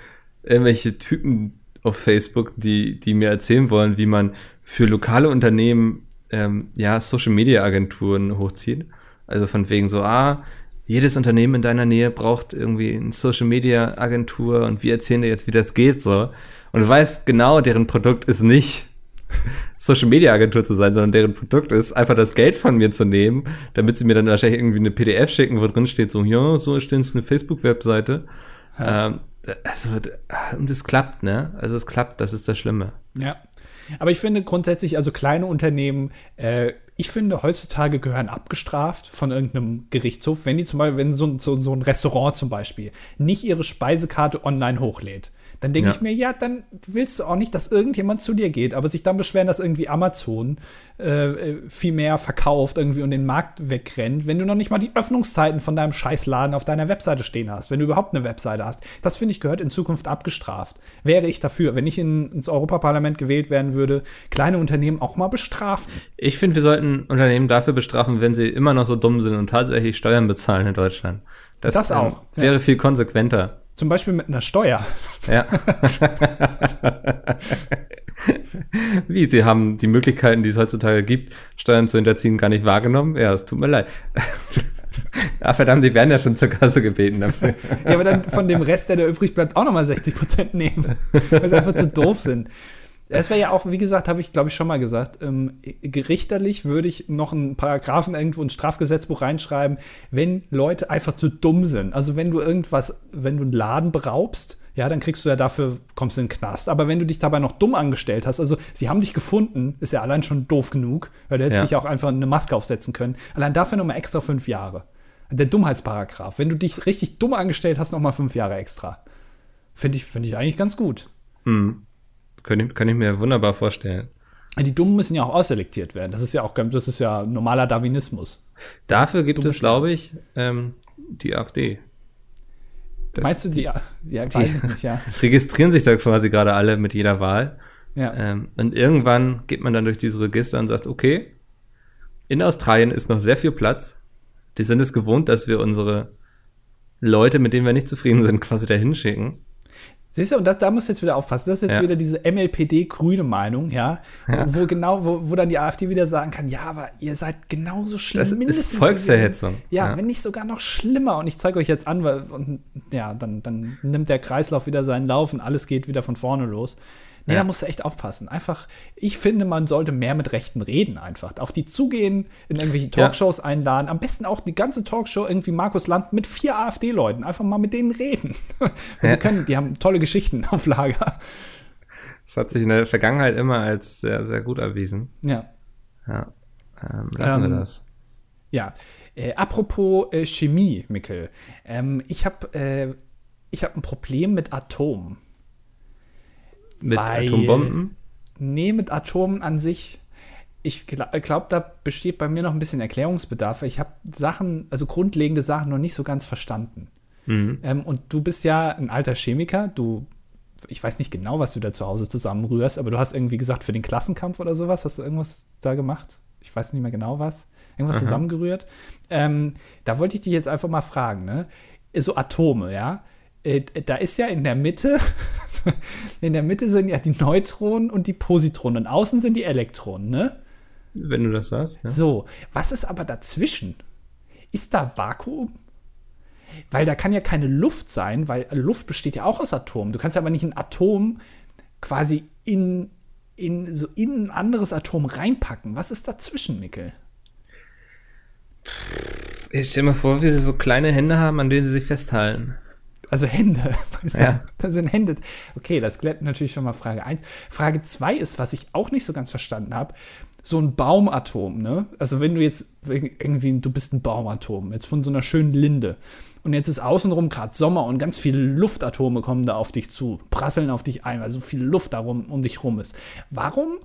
S1: irgendwelche Typen auf Facebook, die, die mir erzählen wollen, wie man für lokale Unternehmen ähm, ja Social Media Agenturen hochzieht. Also von wegen so, ah, jedes Unternehmen in deiner Nähe braucht irgendwie eine Social Media Agentur und wir erzählen dir jetzt, wie das geht so. Und du weißt genau, deren Produkt ist nicht Social Media Agentur zu sein, sondern deren Produkt ist, einfach das Geld von mir zu nehmen, damit sie mir dann wahrscheinlich irgendwie eine PDF schicken, wo drin steht so, ja, so ist eine Facebook-Webseite. Ja. Ähm, also, und es klappt, ne? Also es klappt, das ist das Schlimme.
S2: Ja. Aber ich finde grundsätzlich, also kleine Unternehmen, äh, ich finde, heutzutage gehören abgestraft von irgendeinem Gerichtshof, wenn die zum Beispiel, wenn so, so, so ein Restaurant zum Beispiel nicht ihre Speisekarte online hochlädt dann denke ja. ich mir, ja, dann willst du auch nicht, dass irgendjemand zu dir geht, aber sich dann beschweren, dass irgendwie Amazon äh, äh, viel mehr verkauft irgendwie und den Markt wegrennt, wenn du noch nicht mal die Öffnungszeiten von deinem Scheißladen auf deiner Webseite stehen hast, wenn du überhaupt eine Webseite hast. Das finde ich gehört in Zukunft abgestraft. Wäre ich dafür, wenn ich in, ins Europaparlament gewählt werden würde, kleine Unternehmen auch mal bestrafen.
S1: Ich finde, wir sollten Unternehmen dafür bestrafen, wenn sie immer noch so dumm sind und tatsächlich Steuern bezahlen in Deutschland. Das, das auch. Ähm, wäre ja. viel konsequenter.
S2: Zum Beispiel mit einer Steuer.
S1: Ja. Wie, Sie haben die Möglichkeiten, die es heutzutage gibt, Steuern zu hinterziehen, gar nicht wahrgenommen? Ja, es tut mir leid. Ah, verdammt, die werden ja schon zur Kasse gebeten dafür.
S2: ja, aber dann von dem Rest, der da übrig bleibt, auch nochmal 60 Prozent nehmen. Weil sie einfach zu doof sind. Es wäre ja auch, wie gesagt, habe ich glaube ich schon mal gesagt, ähm, gerichterlich würde ich noch einen Paragraphen irgendwo ins Strafgesetzbuch reinschreiben, wenn Leute einfach zu dumm sind. Also wenn du irgendwas, wenn du einen Laden beraubst, ja, dann kriegst du ja dafür, kommst du in den Knast. Aber wenn du dich dabei noch dumm angestellt hast, also sie haben dich gefunden, ist ja allein schon doof genug, weil du hättest ja. dich auch einfach eine Maske aufsetzen können. Allein dafür nochmal extra fünf Jahre. Der Dummheitsparagraph. Wenn du dich richtig dumm angestellt hast, nochmal fünf Jahre extra. Finde ich, finde ich eigentlich ganz gut.
S1: Hm. Kann ich, kann ich mir wunderbar vorstellen.
S2: Die Dummen müssen ja auch ausselektiert werden. Das ist ja auch, das ist ja normaler Darwinismus.
S1: Dafür gibt es, glaube ich, ähm, die AfD. Das,
S2: Meinst du die? Ja, ja weiß ich nicht, ja.
S1: registrieren sich da quasi gerade alle mit jeder Wahl.
S2: Ja.
S1: Ähm, und irgendwann geht man dann durch diese Register und sagt, okay, in Australien ist noch sehr viel Platz. Die sind es gewohnt, dass wir unsere Leute, mit denen wir nicht zufrieden sind, quasi dahin schicken.
S2: Siehst du, und das, da musst du jetzt wieder aufpassen. Das ist jetzt
S1: Ja.
S2: wieder diese MLPD-grüne Meinung, ja, Wo, wo genau, wo, wo dann die AfD wieder sagen kann, ja, aber ihr seid genauso schlimm.
S1: Das ist
S2: mindestens
S1: Volksverhetzung.
S2: wie- Ja,
S1: Ja.
S2: wenn nicht sogar noch schlimmer. Und ich zeige euch jetzt an, weil, und, ja, dann, dann nimmt der Kreislauf wieder seinen Lauf und alles geht wieder von vorne los. Nee,
S1: Ja.
S2: da musst du echt aufpassen. Einfach, ich finde, man sollte mehr mit Rechten reden einfach. Auf die zugehen, in irgendwelche
S1: Ja.
S2: Talkshows einladen. Am besten auch die ganze Talkshow irgendwie Markus Land mit vier AfD-Leuten. Einfach mal mit denen reden.
S1: Ja.
S2: die können, die haben tolle Geschichten auf Lager.
S1: Das hat sich in der Vergangenheit immer als sehr, sehr gut erwiesen.
S2: Ja.
S1: Ja. Ähm, lassen
S2: Ähm,
S1: wir das.
S2: Ja, äh, apropos äh, Chemie, Mikkel. Ähm, ich habe äh, ich hab ein Problem mit Atomen.
S1: Mit
S2: weil-
S1: Atombomben?
S2: Nee, mit Atomen an sich. Ich glaube, da besteht bei mir noch ein bisschen Erklärungsbedarf. Ich habe Sachen, also grundlegende Sachen noch nicht so ganz verstanden.
S1: Mhm.
S2: Ähm, und du bist ja ein alter Chemiker. Du, ich weiß nicht genau, was du da zu Hause zusammenrührst, aber du hast irgendwie gesagt, für den Klassenkampf oder sowas, hast du irgendwas da gemacht? Ich weiß nicht mehr genau was. Irgendwas
S1: Aha.
S2: zusammengerührt. Ähm, da wollte ich dich jetzt einfach mal fragen, ne? So Atome, ja? Äh, da ist ja in der Mitte, in der Mitte sind ja die Neutronen und die Positronen. Und außen sind die Elektronen, ne?
S1: Wenn du das sagst, ja.
S2: So, was ist aber dazwischen? Ist da Vakuum? Weil da kann ja keine Luft sein, weil Luft besteht ja auch aus Atomen. Du kannst aber nicht ein Atom quasi in, in, so in ein anderes Atom reinpacken. Was ist dazwischen, Mikkel?
S1: Ich stell mir vor, wie sie so kleine Hände haben, an denen sie sich festhalten.
S2: Also Hände.
S1: Ja.
S2: Das sind Hände. Okay, das klärt natürlich schon mal Frage 1. Frage 2 ist, was ich auch nicht so ganz verstanden habe, so ein Baumatom, ne? Also wenn du jetzt irgendwie, du bist ein Baumatom, jetzt von so einer schönen Linde. Und jetzt ist außenrum gerade Sommer und ganz viele Luftatome kommen da auf dich zu, prasseln auf dich ein, weil so viel Luft darum um dich rum ist. Warum?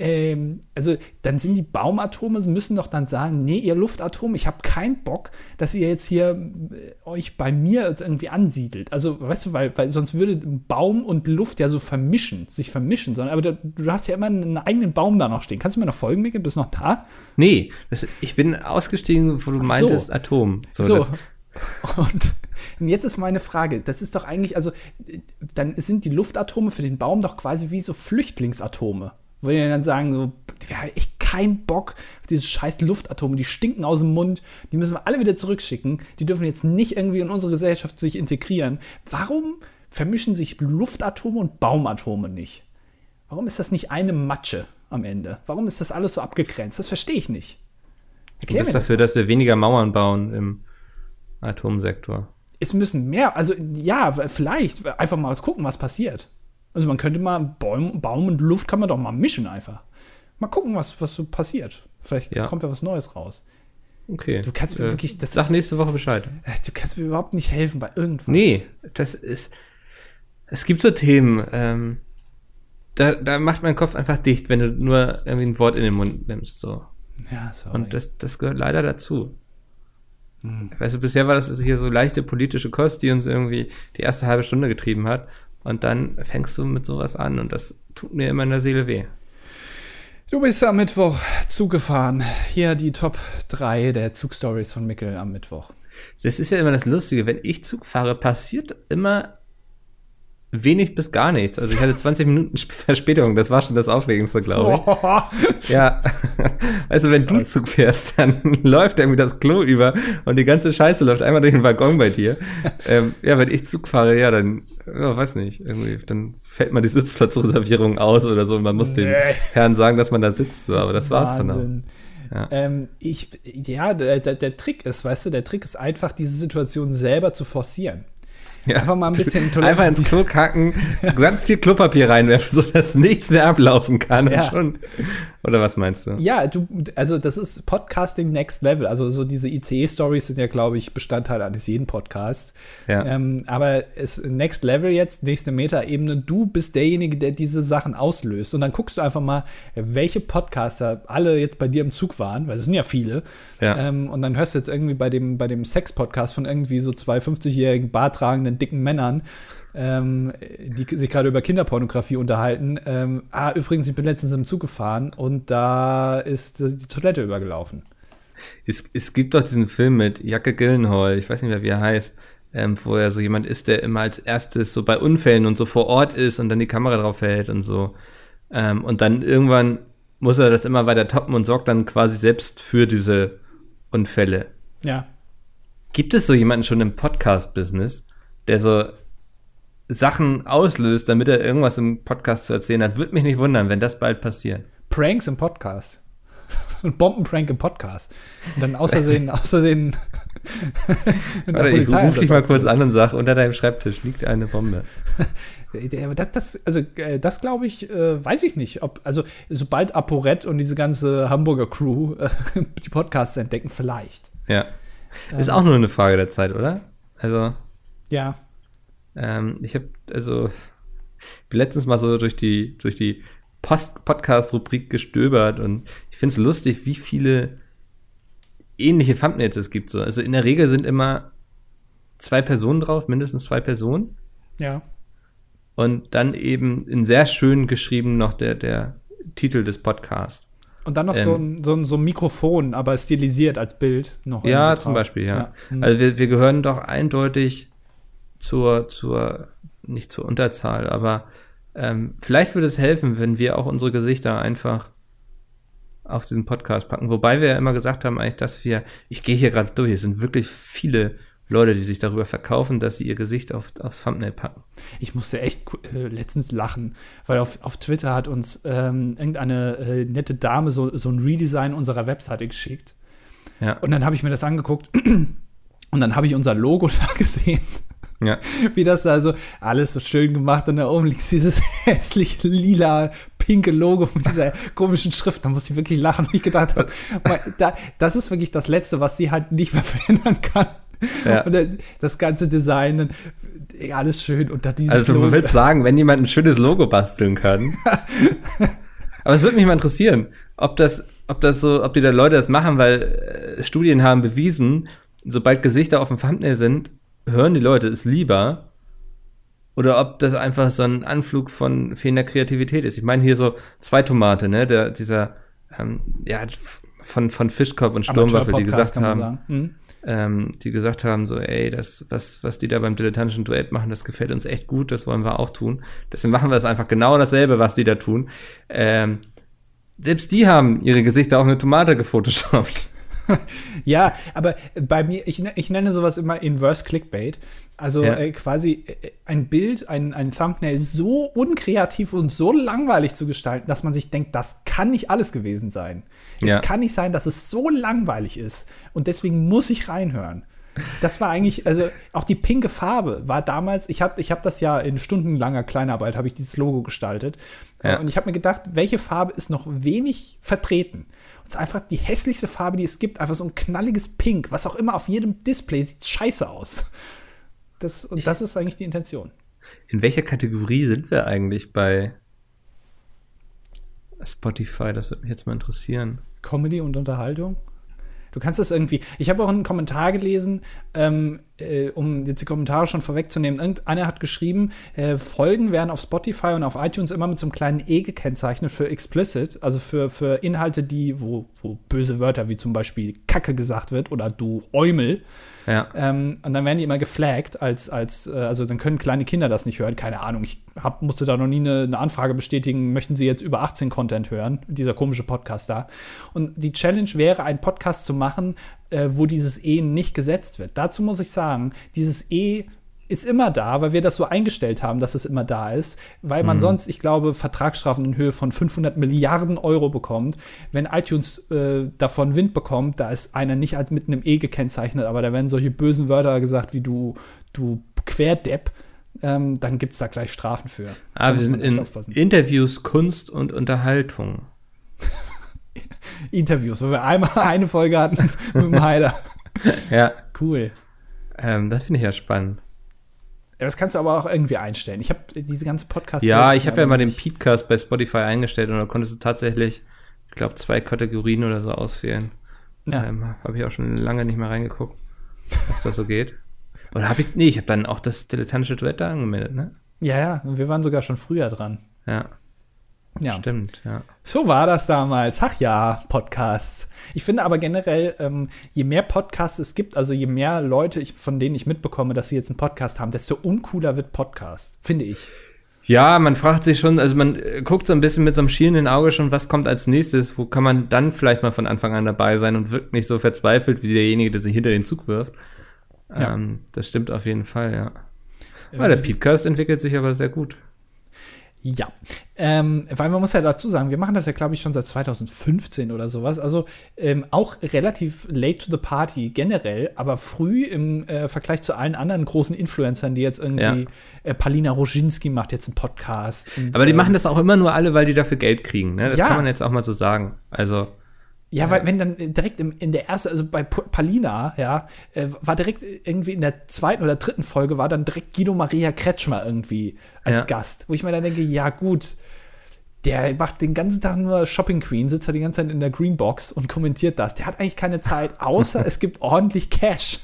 S2: Ähm, also dann sind die Baumatome, müssen doch dann sagen, nee, ihr Luftatome, ich habe keinen Bock, dass ihr jetzt hier äh, euch bei mir jetzt irgendwie ansiedelt. Also, weißt du, weil, weil sonst würde Baum und Luft ja so vermischen, sich vermischen, sondern aber da, du hast ja immer einen eigenen Baum da noch stehen. Kannst du mir noch folgen, Mikkel? Bist du noch da?
S1: Nee, das, ich bin ausgestiegen, wo du
S2: so.
S1: meintest Atom. So,
S2: So. Und jetzt ist meine Frage, das ist doch eigentlich, also dann sind die Luftatome für den Baum doch quasi wie so Flüchtlingsatome. Wo die dann sagen, so, wir haben echt keinen Bock auf diese scheiß Luftatome, die stinken aus dem Mund, die müssen wir alle wieder zurückschicken, die dürfen jetzt nicht irgendwie in unsere Gesellschaft sich integrieren. Warum vermischen sich Luftatome und Baumatome nicht? Warum ist das nicht eine Matsche am Ende? Warum ist das alles so abgegrenzt? Das verstehe ich nicht.
S1: du
S2: Erklär mir
S1: bist
S2: das.
S1: dafür, dass wir weniger Mauern bauen im Atomsektor.
S2: es müssen mehr, also ja, vielleicht einfach mal gucken, was passiert. Also man könnte mal Baum, Baum und Luft kann man doch mal mischen einfach. Mal gucken, was, was so passiert. Vielleicht
S1: Ja.
S2: kommt ja was Neues raus.
S1: Okay.
S2: Du kannst mir wirklich- das
S1: sag
S2: ist-
S1: nächste Woche Bescheid.
S2: Äh, Du kannst mir überhaupt nicht helfen bei irgendwas.
S1: Nee, das ist. Es gibt so Themen, ähm, da, da macht mein Kopf einfach dicht, wenn du nur irgendwie ein Wort in den Mund nimmst. So.
S2: Ja, sorry.
S1: Und das, das gehört leider dazu.
S2: Hm.
S1: Weißt du, bisher war das hier so leichte politische Kost, die uns irgendwie die erste halbe Stunde getrieben hat. Und dann fängst du mit sowas an und das tut mir immer in der Seele weh.
S2: du bist am Mittwoch zugefahren. Hier die Top 3 der Zugstories von Mickel am Mittwoch.
S1: Das ist ja immer das Lustige, wenn ich Zug fahre, passiert immer wenig bis gar nichts. Also ich hatte 20 Minuten Sp- Verspätung, das war schon das Aufregendste, glaube ich. Ja, also wenn du Zug fährst, dann läuft irgendwie das Klo über und die ganze Scheiße läuft einmal durch den Waggon bei dir. ähm, ja, wenn ich Zug fahre, ja, dann, ja, weiß nicht, irgendwie, dann fällt mal die Sitzplatzreservierung aus oder so und man muss dem
S2: Nee.
S1: Herrn sagen, dass man da sitzt, so, aber das war's dann auch.
S2: Wahnsinn.
S1: Ja.
S2: Ähm, ich, ja, der, der Trick ist, weißt du, der Trick ist einfach, diese Situation selber zu forcieren.
S1: Ja.
S2: Einfach mal ein bisschen Toilette-
S1: Einfach ins Klo kacken, ganz viel Klopapier reinwerfen, sodass nichts mehr ablaufen kann.
S2: Ja.
S1: Und schon Oder was meinst du?
S2: Ja, du, also das ist Podcasting Next Level. Also so diese ICE-Stories sind ja, glaube ich, Bestandteil eines jeden Podcasts. Ja. Ähm, aber es Next Level jetzt, nächste Meta-Ebene, du bist derjenige, der diese Sachen auslöst. Und dann guckst du einfach mal, welche Podcaster alle jetzt bei dir im Zug waren, weil es sind ja viele. Ja. Ähm, und dann hörst du jetzt irgendwie bei dem, bei dem Sex-Podcast von irgendwie so zwei 50-jährigen, bartragenden, dicken Männern, ähm, die sich gerade über Kinderpornografie unterhalten. Ähm, ah, übrigens, ich bin letztens im Zug gefahren und da ist die Toilette übergelaufen.
S1: Es, es gibt doch diesen Film mit Jacke Gillenhall, ich weiß nicht mehr, wie er heißt, ähm, wo er so jemand ist, der immer als erstes so bei Unfällen und so vor Ort ist und dann die Kamera drauf hält und so. Ähm, und dann irgendwann muss er das immer weiter toppen und sorgt dann quasi selbst für diese Unfälle.
S2: Ja.
S1: Gibt es so jemanden schon im Podcast-Business, der so Sachen auslöst, damit er irgendwas im Podcast zu erzählen hat. Würde mich nicht wundern, wenn das bald passiert.
S2: Pranks im Podcast. Ein Bombenprank im Podcast. Und dann außersehen, außersehen.
S1: Warte, ich ruf dich mal kurz an und sag, unter deinem Schreibtisch liegt eine Bombe.
S2: Das, das, also, äh, das glaube ich, äh, weiß ich nicht. Ob, also, sobald ApoRed und diese ganze Hamburger Crew äh, die Podcasts entdecken, vielleicht.
S1: Ja. Ist ähm, auch nur eine Frage der Zeit, oder? Also.
S2: Ja.
S1: Ähm, ich habe also letztens mal so durch die durch die Podcast-Rubrik gestöbert und ich finde es lustig, wie viele ähnliche Thumbnails es gibt. So. Also in der Regel sind immer zwei Personen drauf, mindestens zwei Personen.
S2: Ja.
S1: Und dann eben in sehr schön geschrieben noch der, der Titel des Podcasts.
S2: Und dann noch ähm, so, ein, so, ein, so ein Mikrofon, aber stilisiert als Bild noch.
S1: Ja, zum Beispiel, ja. ja. Hm. Also wir, wir gehören doch eindeutig zur, zur, nicht zur Unterzahl, aber ähm, vielleicht würde es helfen, wenn wir auch unsere Gesichter einfach auf diesen Podcast packen. Wobei wir ja immer gesagt haben, eigentlich, dass wir, ich gehe hier gerade durch, es sind wirklich viele Leute, die sich darüber verkaufen, dass sie ihr Gesicht auf, aufs Thumbnail packen.
S2: Ich musste echt äh, letztens lachen, weil auf, auf Twitter hat uns ähm, irgendeine äh, nette Dame so, so ein Redesign unserer Webseite geschickt. Ja. Und dann habe ich mir das angeguckt und dann habe ich unser Logo da gesehen. Ja. Wie das da so alles so schön gemacht und da oben liegt dieses hässliche lila pinke Logo mit dieser komischen Schrift. Da muss ich wirklich lachen, wie ich gedacht habe, da, das ist wirklich das Letzte, was sie halt nicht mehr verändern kann. Ja. Und das ganze Design, alles schön unter dieses
S1: Also du Logo. willst sagen, wenn jemand ein schönes Logo basteln kann. Aber es würde mich mal interessieren, ob das, ob das so, ob die da Leute das machen, weil äh, Studien haben bewiesen, sobald Gesichter auf dem Thumbnail sind, hören die Leute es lieber oder ob das einfach so ein Anflug von fehlender Kreativität ist. Ich meine hier so zwei Tomate, ne, der dieser ähm, ja von von Fischkopf und Sturmwaffel, die gesagt haben, mhm. ähm, die gesagt haben so, ey, das was was die da beim dilettantischen Duett machen, das gefällt uns echt gut, das wollen wir auch tun. Deswegen machen wir es einfach genau dasselbe, was die da tun. Ähm, selbst die haben ihre Gesichter auf eine Tomate gefotoshoppt.
S2: ja, aber bei mir, ich, ich nenne sowas immer Inverse Clickbait. Also ja. äh, quasi äh, ein Bild, ein, ein Thumbnail so unkreativ und so langweilig zu gestalten, dass man sich denkt, das kann nicht alles gewesen sein. Ja. Es kann nicht sein, dass es so langweilig ist. Und deswegen muss ich reinhören. Das war eigentlich, also auch die pinke Farbe war damals, ich habe ich hab das ja in stundenlanger Kleinarbeit, habe ich dieses Logo gestaltet. Ja. Und ich habe mir gedacht, welche Farbe ist noch wenig vertreten? Ist einfach die hässlichste Farbe, die es gibt, einfach so ein knalliges Pink, was auch immer auf jedem Display sieht scheiße aus. Das, und das ist eigentlich die Intention.
S1: In welcher Kategorie sind wir eigentlich bei Spotify? Das würde mich jetzt mal interessieren.
S2: Comedy und Unterhaltung? Du kannst das irgendwie. Ich habe auch einen Kommentar gelesen, ähm, äh, um jetzt die Kommentare schon vorwegzunehmen. Irgendeiner hat geschrieben, äh, Folgen werden auf Spotify und auf iTunes immer mit so einem kleinen E gekennzeichnet für explicit, also für, für Inhalte, die, wo, wo böse Wörter wie zum Beispiel Kacke gesagt wird oder du Eumel. Ja. Ähm, und dann werden die immer geflaggt, als, als, äh, also dann können kleine Kinder das nicht hören. Keine Ahnung, ich hab, musste da noch nie eine, eine Anfrage bestätigen, möchten sie jetzt über 18 Content hören, dieser komische Podcast da. Und die Challenge wäre, einen Podcast zu machen, äh, wo dieses E nicht gesetzt wird. Dazu muss ich sagen, dieses E ist immer da, weil wir das so eingestellt haben, dass es immer da ist, weil man mhm. sonst, ich glaube, Vertragsstrafen in Höhe von 500 Milliarden Euro bekommt. Wenn iTunes äh, davon Wind bekommt, da ist einer nicht als mit einem E gekennzeichnet, aber da werden solche bösen Wörter gesagt wie du, du Querdepp. Ähm, dann gibt es da gleich Strafen für.
S1: Ah, wir sind in aufpassen. Interviews, Kunst und Unterhaltung.
S2: Interviews, wo wir einmal eine Folge hatten mit dem Heider.
S1: Ja,
S2: Cool.
S1: ähm, das finde ich ja spannend.
S2: Ja, Das kannst du aber auch irgendwie einstellen. Ich habe diese ganze Podcast.
S1: Ja, ich habe ja mal den Podcast bei Spotify eingestellt und da konntest du tatsächlich, ich glaube, zwei Kategorien oder so auswählen.
S2: Ja.
S1: Ähm, habe ich auch schon lange nicht mehr reingeguckt, was da so geht. Oder habe ich, nee, ich habe dann auch das dilettantische Duett da angemeldet, ne?
S2: Ja, ja, wir waren sogar schon früher dran.
S1: Ja,
S2: Ja.
S1: stimmt, ja.
S2: So war das damals. Ach ja, Podcasts. Ich finde aber generell, ähm, je mehr Podcasts es gibt, also je mehr Leute, ich, von denen ich mitbekomme, dass sie jetzt einen Podcast haben, desto uncooler wird Podcast, finde ich.
S1: Ja, man fragt sich schon, also man äh, guckt so ein bisschen mit so einem schielenden Auge schon, was kommt als nächstes, wo kann man dann vielleicht mal von Anfang an dabei sein und wirkt nicht so verzweifelt wie derjenige, der sich hinter den Zug wirft.
S2: Ja.
S1: Ähm, das stimmt auf jeden Fall, ja. Ja, der Podcast entwickelt sich aber sehr gut.
S2: Ja, ähm, weil man muss ja dazu sagen, wir machen das ja, glaube ich, schon seit 2015 oder sowas. Also ähm, auch relativ late to the party generell, aber früh im äh, Vergleich zu allen anderen großen Influencern, die jetzt irgendwie,
S1: Ja.
S2: äh, Palina Roginski macht jetzt einen Podcast. Und,
S1: Aber die
S2: ähm,
S1: machen das auch immer nur alle, weil die dafür Geld kriegen. Ne? Das
S2: Ja.
S1: kann man jetzt auch mal so sagen. Also,
S2: Ja, weil wenn dann direkt im, in der ersten, also bei Palina, ja, äh, war direkt irgendwie in der zweiten oder dritten Folge war dann direkt Guido Maria Kretschmer irgendwie als
S1: Ja.
S2: Gast, wo ich mir dann denke, ja gut, der macht den ganzen Tag nur Shopping Queen, sitzt da die ganze Zeit in der Greenbox und kommentiert das. Der hat eigentlich keine Zeit, außer es gibt ordentlich Cash.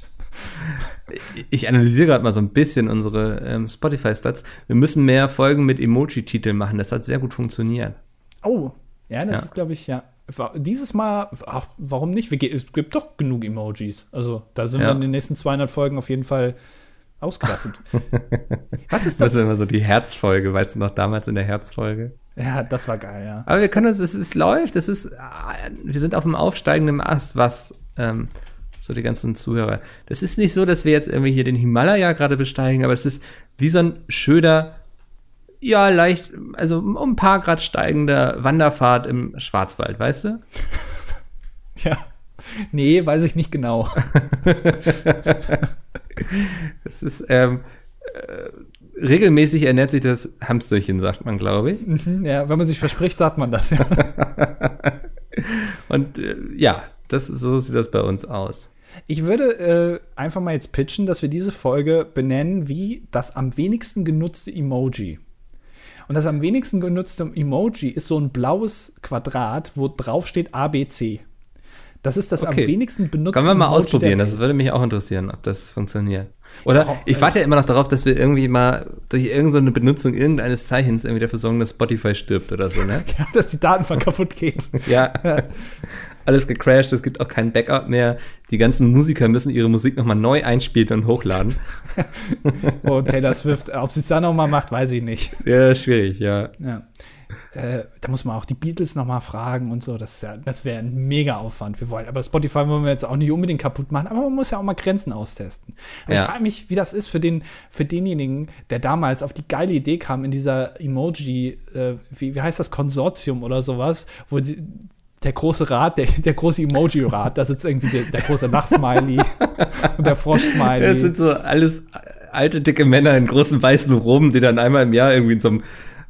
S1: ich analysiere gerade mal so ein bisschen unsere ähm, Spotify-Stats. Wir müssen mehr Folgen mit Emoji-Titeln machen. Das hat sehr gut funktioniert.
S2: Oh, ja, das
S1: Ja.
S2: ist, glaube ich, ja. Dieses Mal, ach, warum nicht? Wir, es gibt doch genug Emojis. Also, da sind
S1: Ja.
S2: wir in den nächsten 200 Folgen auf jeden Fall ausgelastet. Was ist
S1: Das
S2: das?
S1: ist immer so die Herzfolge, weißt du noch, damals in der Herzfolge.
S2: Ja, das war geil, ja.
S1: Aber wir können uns, es, es läuft, es ist, ah, wir sind auf dem aufsteigenden Ast, was ähm, so die ganzen Zuhörer. Das ist nicht so, dass wir jetzt irgendwie hier den Himalaya gerade besteigen, aber es ist wie so ein schöner, ja, leicht, also um ein paar Grad steigender Wanderfahrt im Schwarzwald, weißt du?
S2: Ja. Nee, weiß ich nicht genau.
S1: Das ist, ähm, äh, regelmäßig ernährt sich das Hamsterchen, sagt man, glaube ich.
S2: Mhm, ja, wenn man sich verspricht, sagt man das, ja.
S1: Und äh, ja, das, so sieht das bei uns aus.
S2: Ich würde äh, einfach mal jetzt pitchen, dass wir diese Folge benennen wie das am wenigsten genutzte Emoji. Und das am wenigsten genutzte Emoji ist so ein blaues Quadrat, wo drauf steht ABC. Das ist das am
S1: Okay.
S2: wenigsten benutzte
S1: Können wir mal
S2: Emoji
S1: ausprobieren, das würde mich auch interessieren, ob das funktioniert. Oder
S2: auch,
S1: ich
S2: äh,
S1: warte ja immer noch darauf, dass wir irgendwie mal durch irgendeine Benutzung irgendeines Zeichens irgendwie dafür sorgen, dass Spotify stirbt oder so, ne?
S2: Ja, dass die Datenbank kaputt geht.
S1: ja. Alles gecrashed, es gibt auch kein Backup mehr. Die ganzen Musiker müssen ihre Musik nochmal neu einspielen und hochladen.
S2: Oh, Taylor Swift, ob sie es dann noch mal macht, weiß ich nicht.
S1: Ja, schwierig, ja.
S2: Ja. Äh, da muss man auch die Beatles noch mal fragen und so. Das, ja, das wäre ein mega Aufwand. Wir wollen, aber Spotify wollen wir jetzt auch nicht unbedingt kaputt machen, aber man muss ja auch mal Grenzen austesten. Aber
S1: Ja.
S2: ich frage mich, wie das ist für, den, für denjenigen, der damals auf die geile Idee kam, in dieser Emoji, äh, wie, wie heißt das, Konsortium oder sowas, wo sie, der große Rat, der, der große Emoji-Rat, da sitzt irgendwie der, der große Lachsmiley und der Frosch-Smiley.
S1: Das sind so alles alte, dicke Männer in großen weißen Roben, die dann einmal im Jahr irgendwie in so einem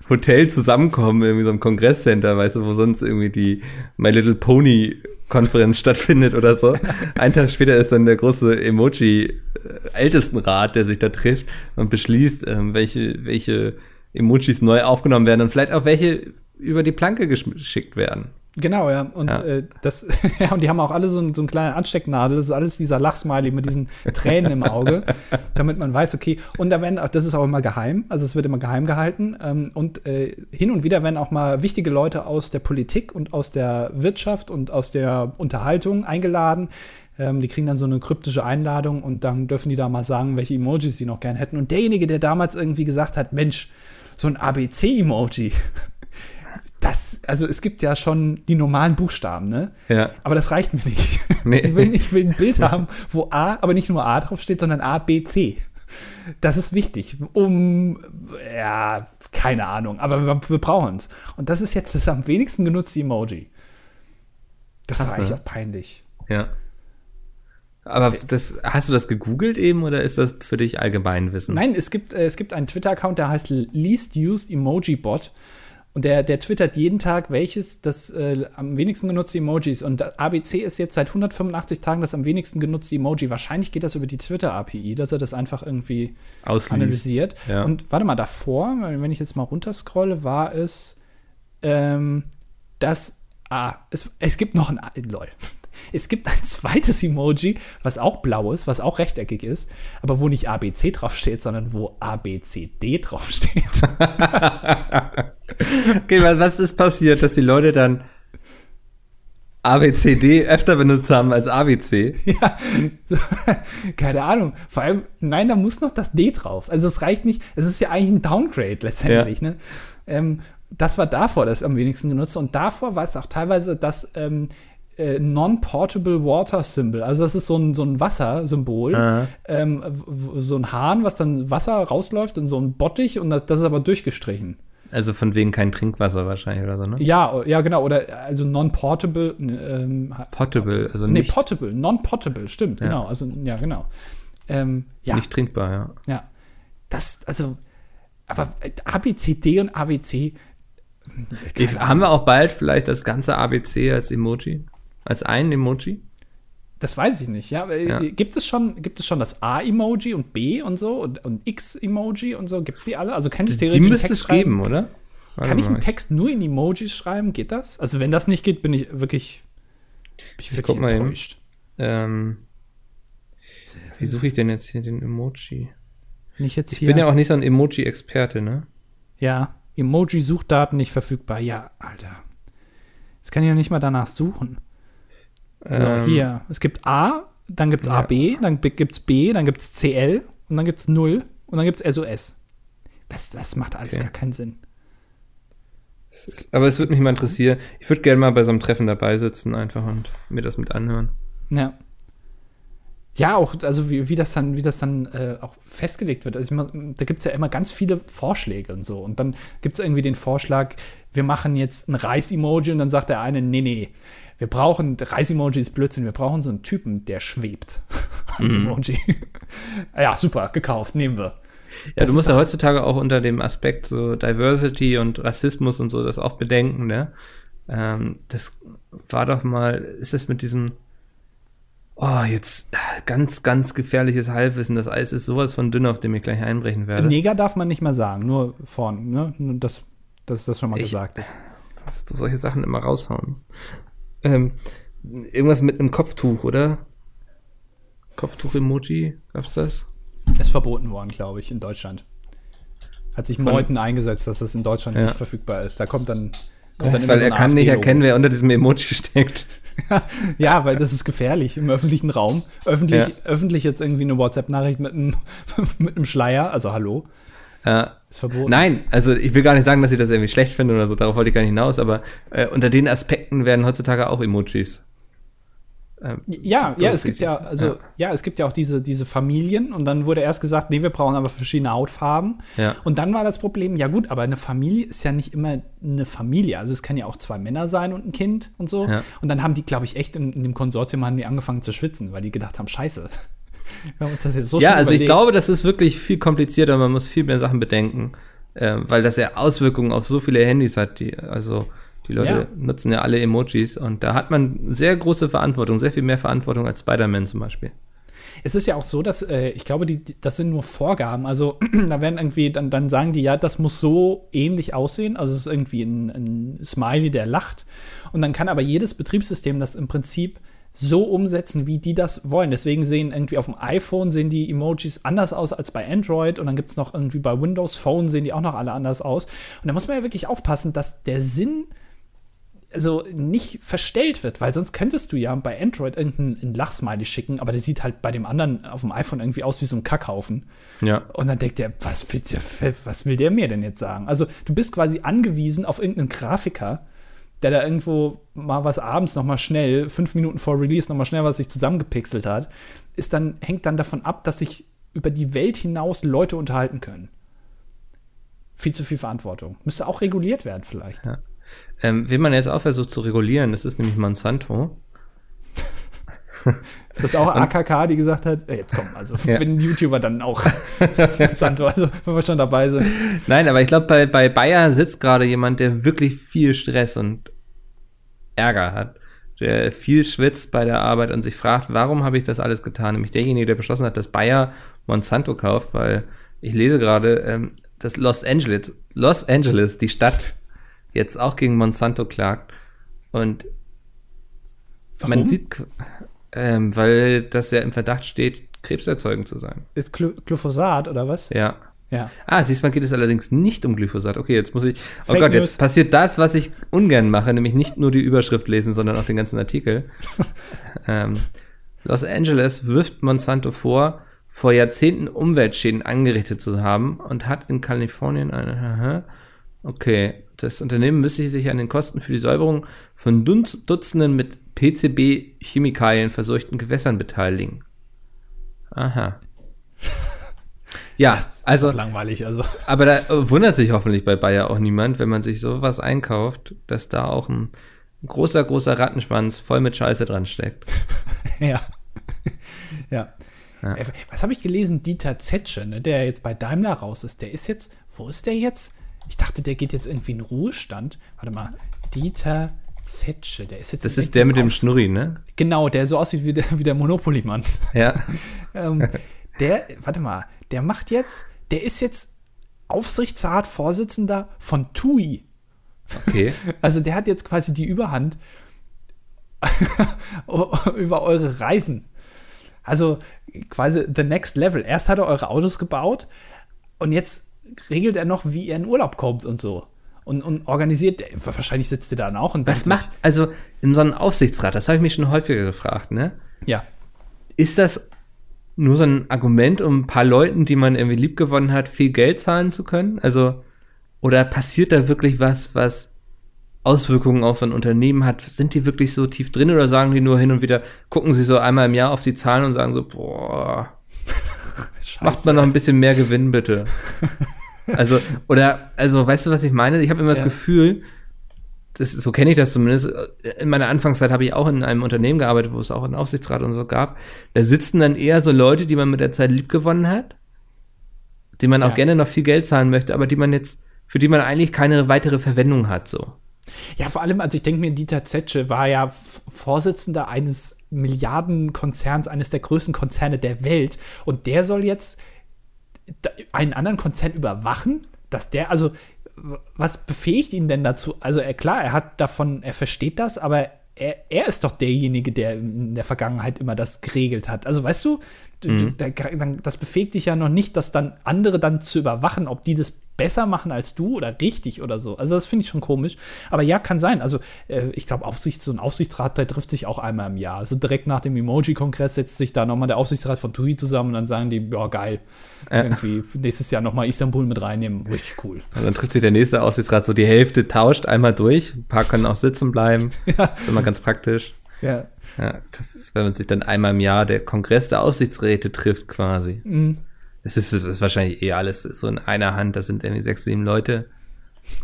S1: Hotel zusammenkommen, irgendwie so einem Kongresscenter, weißt du, wo sonst irgendwie die My Little Pony Konferenz stattfindet oder so. Ein Tag später ist dann der große Emoji-Ältestenrat, der sich da trifft und beschließt, ähm, welche, welche Emojis neu aufgenommen werden und vielleicht auch welche über die Planke geschickt werden.
S2: Genau, ja. Und
S1: Ja.
S2: Äh, das, ja, und die haben auch alle so, ein, so einen kleinen Anstecknadel. Das ist alles dieser Lachsmiley mit diesen Tränen im Auge, damit man weiß, okay. Und da werden, auch- das ist auch immer geheim, also es wird immer geheim gehalten. Ähm, und äh, hin und wieder werden auch mal wichtige Leute aus der Politik und aus der Wirtschaft und aus der Unterhaltung eingeladen. Ähm, die kriegen dann so eine kryptische Einladung und dann dürfen die da mal sagen, welche Emojis sie noch gern hätten. Und derjenige, der damals irgendwie gesagt hat, Mensch, so ein ABC-Emoji. Das, also es gibt ja schon die normalen Buchstaben, ne?
S1: Ja.
S2: Aber das reicht mir nicht.
S1: Nee.
S2: Ich, will, ich will ein Bild haben, wo A, aber nicht nur A drauf steht, sondern A, B, C. Das ist wichtig, um, ja, keine Ahnung, aber wir, wir brauchen es. Und das ist jetzt das am wenigsten genutzte Emoji. Das
S1: Krass,
S2: war eigentlich
S1: ne?
S2: auch peinlich.
S1: Ja. Aber das, hast du das gegoogelt eben oder ist das für dich Allgemeinwissen?
S2: Nein, es gibt, äh, es gibt einen Twitter-Account, der heißt Least Used Emoji Bot. Und der, der twittert jeden Tag, welches das äh, am wenigsten genutzte Emoji ist. Und ABC ist jetzt seit 185 Tagen das am wenigsten genutzte Emoji. Wahrscheinlich geht das über die Twitter-API, dass er das einfach irgendwie
S1: Ausliest.
S2: analysiert.
S1: Ja.
S2: Und warte mal, davor, wenn ich jetzt mal runterscrolle, war es, ähm, dass, ah, es, es gibt noch ein, lol. Es gibt ein zweites Emoji, was auch blau ist, was auch rechteckig ist, aber wo nicht ABC draufsteht, sondern wo ABCD draufsteht.
S1: Okay, was, ist passiert, dass die Leute dann ABCD öfter benutzt haben als ABC?
S2: ja, so, keine Ahnung. Vor allem, nein, da muss noch das D drauf. Also es reicht nicht, es ist ja eigentlich ein Downgrade letztendlich. Ne? Ähm, das war davor das am wenigsten genutzt und davor war es auch teilweise das ähm, äh, Non-Portable Water Symbol. Also das ist so ein, so ein Wassersymbol. Ähm, so ein Hahn, was dann Wasser rausläuft in so ein Bottich und das, das ist aber durchgestrichen.
S1: Also von wegen kein Trinkwasser wahrscheinlich oder so, ne?
S2: Ja, ja, genau. Oder also Non-Portable. Ähm,
S1: Potable, also
S2: nee,
S1: nicht,
S2: Potable. Non-Potable, stimmt, genau. Also, ja, genau. Ähm, ja,
S1: nicht trinkbar, ja.
S2: ja. Das, also, aber äh, ABCD und ABC.
S1: Ich,
S2: keine
S1: haben wir auch bald vielleicht das ganze ABC als Emoji? Als ein Emoji?
S2: Das weiß ich nicht, ja. Äh,
S1: Ja.
S2: Gibt, es schon, gibt es schon das A-Emoji und B und so und, und X-Emoji und so? Gibt es die alle? Also kann ich
S1: Die
S2: theoretisch einen
S1: müsste es
S2: schreiben?
S1: geben, oder? Warte
S2: Kann ich einen Text nur in Emojis schreiben? Geht das? Also wenn das nicht geht, bin ich wirklich, bin ich wirklich
S1: guck mal
S2: enttäuscht.
S1: Ähm, wie suche ich denn jetzt hier den Emoji?
S2: Ich jetzt
S1: Ich
S2: hier,
S1: bin ja auch nicht so ein Emoji-Experte, ne?
S2: ja, Emoji-Suchdaten nicht verfügbar. Ja, Alter. Jetzt kann ich ja nicht mal danach suchen. So,
S1: Ähm,
S2: hier. Es gibt A, dann gibt es
S1: Ja.
S2: AB, dann gibt es B, dann gibt es CL und dann gibt es 0 und dann gibt es SOS. Das, das macht alles
S1: Okay.
S2: gar keinen Sinn.
S1: es Aber es würde mich mal interessieren. Ich würde gerne mal bei so einem Treffen dabei sitzen einfach und mir das mit anhören.
S2: Ja. Ja, auch, also wie, wie das dann, wie das dann äh, auch festgelegt wird. Also ich da gibt es ja immer ganz viele Vorschläge und so. Und dann gibt es irgendwie den Vorschlag, wir machen jetzt ein Reis-Emoji und dann sagt der eine, nee, nee, wir brauchen, Reis-Emoji ist Blödsinn, wir brauchen so einen Typen, der schwebt als Emoji. ja, super, gekauft, nehmen wir.
S1: Ja,
S2: Das
S1: du musst ja heutzutage auch unter dem Aspekt so Diversity und Rassismus und so das auch bedenken, ne? Ähm, das war doch mal, ist das mit diesem, oh, jetzt ganz, ganz gefährliches Halbwissen. Das Eis ist sowas von dünn, auf dem ich gleich einbrechen werde.
S2: Neger darf man nicht mehr sagen, nur vorne, ne? Nur das, dass das schon mal
S1: Ich-
S2: gesagt ist.
S1: Dass du solche Sachen immer raushauen musst. Ähm, irgendwas mit einem Kopftuch, oder? Kopftuch-Emoji, gab's das?
S2: Ist verboten worden, glaube ich, in Deutschland. Hat sich Meuthen eingesetzt, dass das in Deutschland
S1: Ja.
S2: nicht verfügbar ist. Da kommt dann, kommt dann immer
S1: Weil
S2: so
S1: er kann nicht erkennen, wer unter diesem Emoji steckt.
S2: Ja, weil das ist gefährlich im öffentlichen Raum. Öffentlich,
S1: Ja.
S2: öffentlich jetzt irgendwie eine WhatsApp-Nachricht mit einem, mit einem Schleier, also hallo,
S1: Ja,
S2: ist verboten.
S1: Nein, also ich will gar nicht sagen, dass ich das irgendwie schlecht finde oder so, darauf wollte ich gar nicht hinaus, aber äh, unter den Aspekten werden heutzutage auch Emojis. Ähm,
S2: Ja, ja, es gibt ja, also,
S1: Ja.
S2: ja. es gibt ja auch diese, diese Familien und dann wurde erst gesagt, nee, wir brauchen aber verschiedene Hautfarben.
S1: Ja.
S2: Und dann war das Problem, ja gut, aber eine Familie ist ja nicht immer eine Familie. Also es kann ja auch zwei Männer sein und ein Kind und so.
S1: Ja.
S2: Und dann haben die, glaube ich, echt in, in dem Konsortium haben die angefangen zu schwitzen, weil die gedacht haben, scheiße. Wir haben uns das jetzt so
S1: ja, also ich
S2: überlegt.
S1: glaube, das ist wirklich viel komplizierter, man muss viel mehr Sachen bedenken, äh, weil das ja Auswirkungen auf so viele Handys hat, die, also die Leute
S2: Ja.
S1: nutzen ja alle Emojis und da hat man sehr große Verantwortung, sehr viel mehr Verantwortung als Spider-Man zum Beispiel.
S2: Es ist ja auch so, dass äh, ich glaube, die, das sind nur Vorgaben. Also da werden irgendwie, dann, dann sagen die, ja, das muss so ähnlich aussehen. Also es ist irgendwie ein, ein Smiley, der lacht. Und dann kann aber jedes Betriebssystem das im Prinzip so umsetzen, wie die das wollen. Deswegen sehen irgendwie auf dem iPhone sehen die Emojis anders aus als bei Android und dann gibt es noch irgendwie bei Windows Phone sehen die auch noch alle anders aus. Und da muss man ja wirklich aufpassen, dass der Sinn also nicht verstellt wird, weil sonst könntest du ja bei Android irgendeinen Lachsmiley schicken, aber der sieht halt bei dem anderen auf dem iPhone irgendwie aus wie so ein Kackhaufen.
S1: Ja.
S2: Und dann denkt der, was will der, was will der mir denn jetzt sagen? Also du bist quasi angewiesen auf irgendeinen Grafiker, der da irgendwo mal was abends noch mal schnell, fünf Minuten vor Release noch mal schnell was sich zusammengepixelt hat, ist dann, hängt dann davon ab, dass sich über die Welt hinaus Leute unterhalten können. Viel zu viel Verantwortung. Müsste auch reguliert werden vielleicht.
S1: Ja. Ähm, wen man jetzt auch versucht zu regulieren, das ist nämlich Monsanto.
S2: Ist das auch AKK, die gesagt hat, jetzt komm, also ja. wenn YouTuber dann auch Monsanto, also wenn wir schon dabei sind.
S1: Nein, aber ich glaube, bei, bei Bayer sitzt gerade jemand, der wirklich viel Stress und Ärger hat, der viel schwitzt bei der Arbeit und sich fragt, warum habe ich das alles getan? Nämlich derjenige, der beschlossen hat, dass Bayer Monsanto kauft, weil ich lese gerade, ähm, dass Los Angeles, Los Angeles, die Stadt, jetzt auch gegen Monsanto klagt. Und Warum? man sieht, ähm, weil das ja im Verdacht steht, krebserzeugend zu sein.
S2: Ist Glyphosat oder was?
S1: Ja.
S2: Ja.
S1: Ah, diesmal geht es allerdings nicht um Glyphosat. Okay, jetzt muss ich. Oh Fake Gott, News. jetzt passiert das, was ich ungern mache, nämlich nicht nur die Überschrift lesen, sondern auch den ganzen Artikel. ähm, Los Angeles wirft Monsanto vor, vor Jahrzehnten Umweltschäden angerichtet zu haben und hat in Kalifornien eine. Okay, das Unternehmen müsste sich an den Kosten für die Säuberung von Dutzenden mit PCB-Chemikalien verseuchten Gewässern beteiligen. Aha. Ja, also
S2: langweilig, also.
S1: Aber da wundert sich hoffentlich bei Bayer auch niemand, wenn man sich sowas einkauft, dass da auch ein großer, großer Rattenschwanz voll mit Scheiße dran steckt.
S2: ja. ja. ja. Äh, was habe ich gelesen? Dieter Zetsche, ne, der jetzt bei Daimler raus ist, der ist jetzt, wo ist der jetzt? Ich dachte, der geht jetzt irgendwie in Ruhestand. Warte mal, Dieter Zetsche, der ist jetzt.
S1: Das ist der mit dem Schnurri, ne?
S2: Genau, der so aussieht wie der, wie der Monopoly-Mann.
S1: Ja.
S2: ähm, der, warte mal, der macht jetzt, der ist jetzt Aufsichtsrat Vorsitzender von TUI.
S1: Okay.
S2: Also der hat jetzt quasi die Überhand über eure Reisen. Also quasi the next level. Erst hat er eure Autos gebaut und jetzt regelt er noch, wie er in Urlaub kommt und so. Und, und organisiert, wahrscheinlich sitzt er dann auch und
S1: Was macht, also in so einem Aufsichtsrat, das habe ich mich schon häufiger gefragt, ne?
S2: Ja.
S1: Ist das nur so ein Argument, um ein paar Leuten, die man irgendwie liebgewonnen hat, viel Geld zahlen zu können? Also, oder passiert da wirklich was, was Auswirkungen auf so ein Unternehmen hat? Sind die wirklich so tief drin oder sagen die nur hin und wieder, gucken sie so einmal im Jahr auf die Zahlen und sagen so, boah, macht man noch ein bisschen mehr Gewinn, bitte. Also, oder, also, weißt du, was ich meine? Ich habe immer ja. das Gefühl, das, so kenne ich das zumindest. In meiner Anfangszeit habe ich auch in einem Unternehmen gearbeitet, wo es auch einen Aufsichtsrat und so gab. Da sitzen dann eher so Leute, die man mit der Zeit liebgewonnen hat, die man auch ja. gerne noch viel Geld zahlen möchte, aber die man jetzt, für die man eigentlich keine weitere Verwendung hat, so.
S2: Ja, vor allem, also ich denke mir, Dieter Zetsche war ja Vorsitzender eines Milliardenkonzerns, eines der größten Konzerne der Welt. Und der soll jetzt einen anderen Konzern überwachen, dass der, also was befähigt ihn denn dazu? Also er, klar, er hat davon, er versteht das, aber er, er ist doch derjenige, der in der Vergangenheit immer das geregelt hat. Also weißt du, mhm. du, das befähigt dich ja noch nicht, das dann andere dann zu überwachen, ob die das besser machen als du oder richtig oder so. Also das finde ich schon komisch. Aber ja, kann sein. Also äh, ich glaube, Aufsichts so ein Aufsichtsrat, der trifft sich auch einmal im Jahr. Also direkt nach dem Emoji-Kongress setzt sich da nochmal der Aufsichtsrat von TUI zusammen und dann sagen die, ja geil, äh. irgendwie nächstes Jahr nochmal Istanbul mit reinnehmen. Richtig cool.
S1: Und dann trifft sich der nächste Aufsichtsrat so, die Hälfte tauscht einmal durch. Ein paar können auch sitzen bleiben. ja. Ist immer ganz praktisch.
S2: Ja.
S1: Ja, das ist, wenn man sich dann einmal im Jahr der Kongress der Aufsichtsräte trifft quasi. Mhm. Das ist, das ist wahrscheinlich eh alles so in einer Hand. Das sind irgendwie sechs, sieben Leute,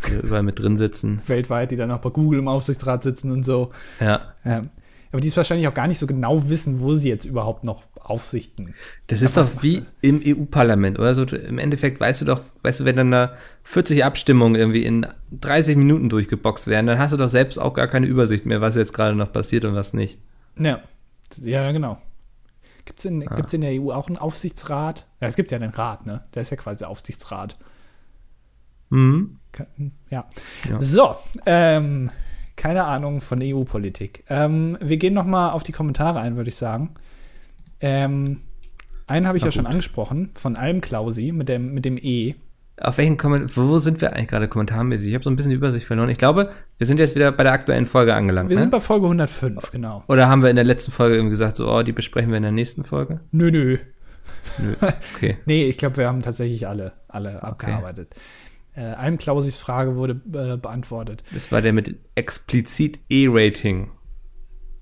S1: die überall mit drin sitzen.
S2: Weltweit, die dann auch bei Google im Aufsichtsrat sitzen und so.
S1: Ja.
S2: ja. Aber die es wahrscheinlich auch gar nicht so genau wissen, wo sie jetzt überhaupt noch aufsichten.
S1: Das ist doch wie das? im EU-Parlament, oder? So, im Endeffekt weißt du doch, weißt du, wenn dann da 40 Abstimmungen irgendwie in 30 Minuten durchgeboxt werden, dann hast du doch selbst auch gar keine Übersicht mehr, was jetzt gerade noch passiert und was nicht.
S2: Ja, ja, genau. Gibt es in, ah. in der EU auch einen Aufsichtsrat? Ja, es gibt ja den Rat, ne? Der ist ja quasi Aufsichtsrat.
S1: Mhm.
S2: Ja. ja. So, ähm, keine Ahnung von EU-Politik. Ähm, wir gehen noch mal auf die Kommentare ein, würde ich sagen. Ähm, einen habe ich Na ja gut. schon angesprochen, von Alm Klausi mit dem, mit dem E.
S1: Auf welchen Kommentar, wo sind wir eigentlich gerade kommentarmäßig? Ich habe so ein bisschen die Übersicht verloren. Ich glaube, wir sind jetzt wieder bei der aktuellen Folge angelangt.
S2: Wir ne? sind bei Folge 105, genau.
S1: Oder haben wir in der letzten Folge irgendwie gesagt, so, oh, die besprechen wir in der nächsten Folge?
S2: Nö, nö.
S1: nö. Okay.
S2: nee, ich glaube, wir haben tatsächlich alle, alle abgearbeitet. Okay. Äh, einem Klausis Frage wurde äh, beantwortet.
S1: Das war der mit explizit E-Rating.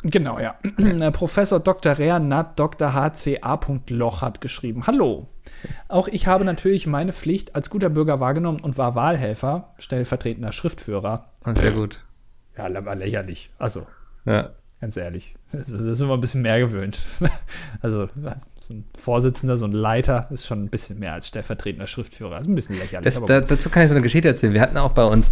S2: Genau, ja. Professor Dr. Reanat Dr. HCA. Loch hat geschrieben: Hallo. Auch ich habe natürlich meine Pflicht als guter Bürger wahrgenommen und war Wahlhelfer, stellvertretender Schriftführer.
S1: Sehr gut.
S2: Ja, lächerlich. Also.
S1: Ja.
S2: Ganz ehrlich. Das, das sind wir ein bisschen mehr gewöhnt. Also so ein Vorsitzender, so ein Leiter ist schon ein bisschen mehr als stellvertretender Schriftführer. Das ist ein bisschen lächerlich.
S1: Das, da, dazu kann ich so eine Geschichte erzählen. Wir hatten auch bei uns,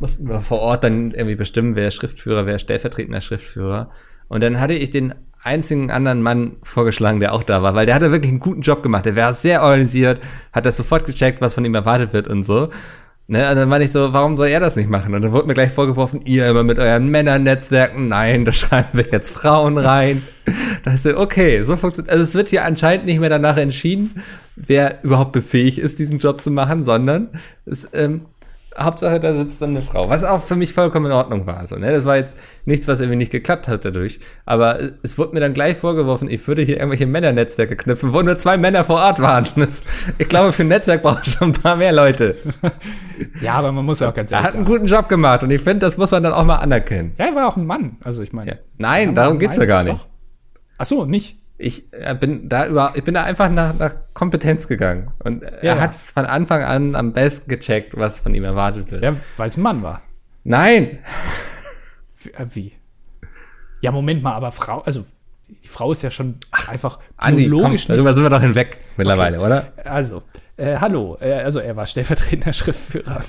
S1: mussten wir vor Ort dann irgendwie bestimmen, wer Schriftführer, wer stellvertretender Schriftführer. Und dann hatte ich den einzigen anderen Mann vorgeschlagen, der auch da war, weil der hatte wirklich einen guten Job gemacht. Der war sehr organisiert, hat das sofort gecheckt, was von ihm erwartet wird und so. Ne, und dann war ich so, warum soll er das nicht machen? Und dann wurde mir gleich vorgeworfen, ihr immer mit euren Männernetzwerken, nein, da schreiben wir jetzt Frauen rein. Da ist so, okay, so funktioniert, also es wird hier anscheinend nicht mehr danach entschieden, wer überhaupt befähigt ist, diesen Job zu machen, sondern es ähm, Hauptsache, da sitzt dann eine Frau. Was auch für mich vollkommen in Ordnung war. So, ne? Das war jetzt nichts, was irgendwie nicht geklappt hat dadurch. Aber es wurde mir dann gleich vorgeworfen, ich würde hier irgendwelche Männernetzwerke knüpfen, wo nur zwei Männer vor Ort waren. Das, ich glaube, für ein Netzwerk braucht schon ein paar mehr Leute.
S2: Ja, aber man muss ja auch ganz ehrlich
S1: Er hat einen guten Job gemacht und ich finde, das muss man dann auch mal anerkennen.
S2: Ja, er war auch ein Mann. Also ich meine.
S1: Ja. Nein, darum geht's ja gar nicht. Doch.
S2: Ach so, nicht.
S1: Ich äh, bin da über, ich bin da einfach nach, nach Kompetenz gegangen. Und er
S2: ja.
S1: hat es von Anfang an am besten gecheckt, was von ihm erwartet wird.
S2: Ja, weil es ein Mann war.
S1: Nein!
S2: Wie, äh? Ja, Moment mal, aber Frau, also die Frau ist ja schon einfach
S1: Andi, komm,
S2: biologisch nicht.
S1: darüber sind wir doch hinweg mittlerweile, oder?
S2: Also, äh, hallo, äh, also er war stellvertretender Schriftführer.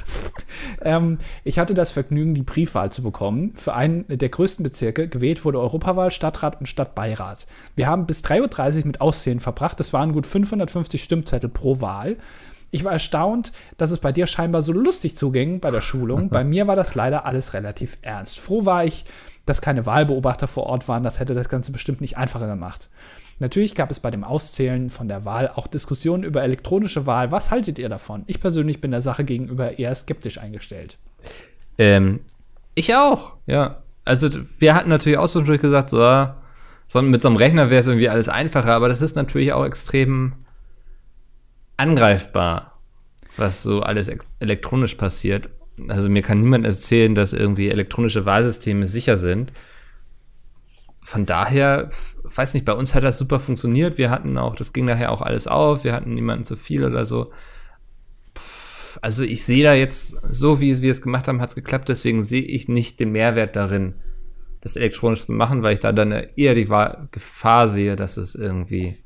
S2: ähm, ich hatte das Vergnügen, die Briefwahl zu bekommen. Für einen der größten Bezirke gewählt wurde Europawahl, Stadtrat und Stadtbeirat. Wir haben bis 3.30 Uhr mit Auszählen verbracht. Das waren gut 550 Stimmzettel pro Wahl. Ich war erstaunt, dass es bei dir scheinbar so lustig zuging bei der Schulung. bei mir war das leider alles relativ ernst. Froh war ich, dass keine Wahlbeobachter vor Ort waren. Das hätte das Ganze bestimmt nicht einfacher gemacht. Natürlich gab es bei dem Auszählen von der Wahl auch Diskussionen über elektronische Wahl. Was haltet ihr davon? Ich persönlich bin der Sache gegenüber eher skeptisch eingestellt.
S1: Ähm, ich auch, ja. Also wir hatten natürlich auch so gesagt, so, ja, so mit so einem Rechner wäre es irgendwie alles einfacher, aber das ist natürlich auch extrem angreifbar, was so alles elektronisch passiert. Also mir kann niemand erzählen, dass irgendwie elektronische Wahlsysteme sicher sind. Von daher, weiß nicht, bei uns hat das super funktioniert. Wir hatten auch, das ging nachher auch alles auf. Wir hatten niemanden zu viel oder so. Also ich sehe da jetzt, so wie wir es gemacht haben, hat es geklappt. Deswegen sehe ich nicht den Mehrwert darin, das elektronisch zu machen, weil ich da dann eher die Gefahr sehe, dass es irgendwie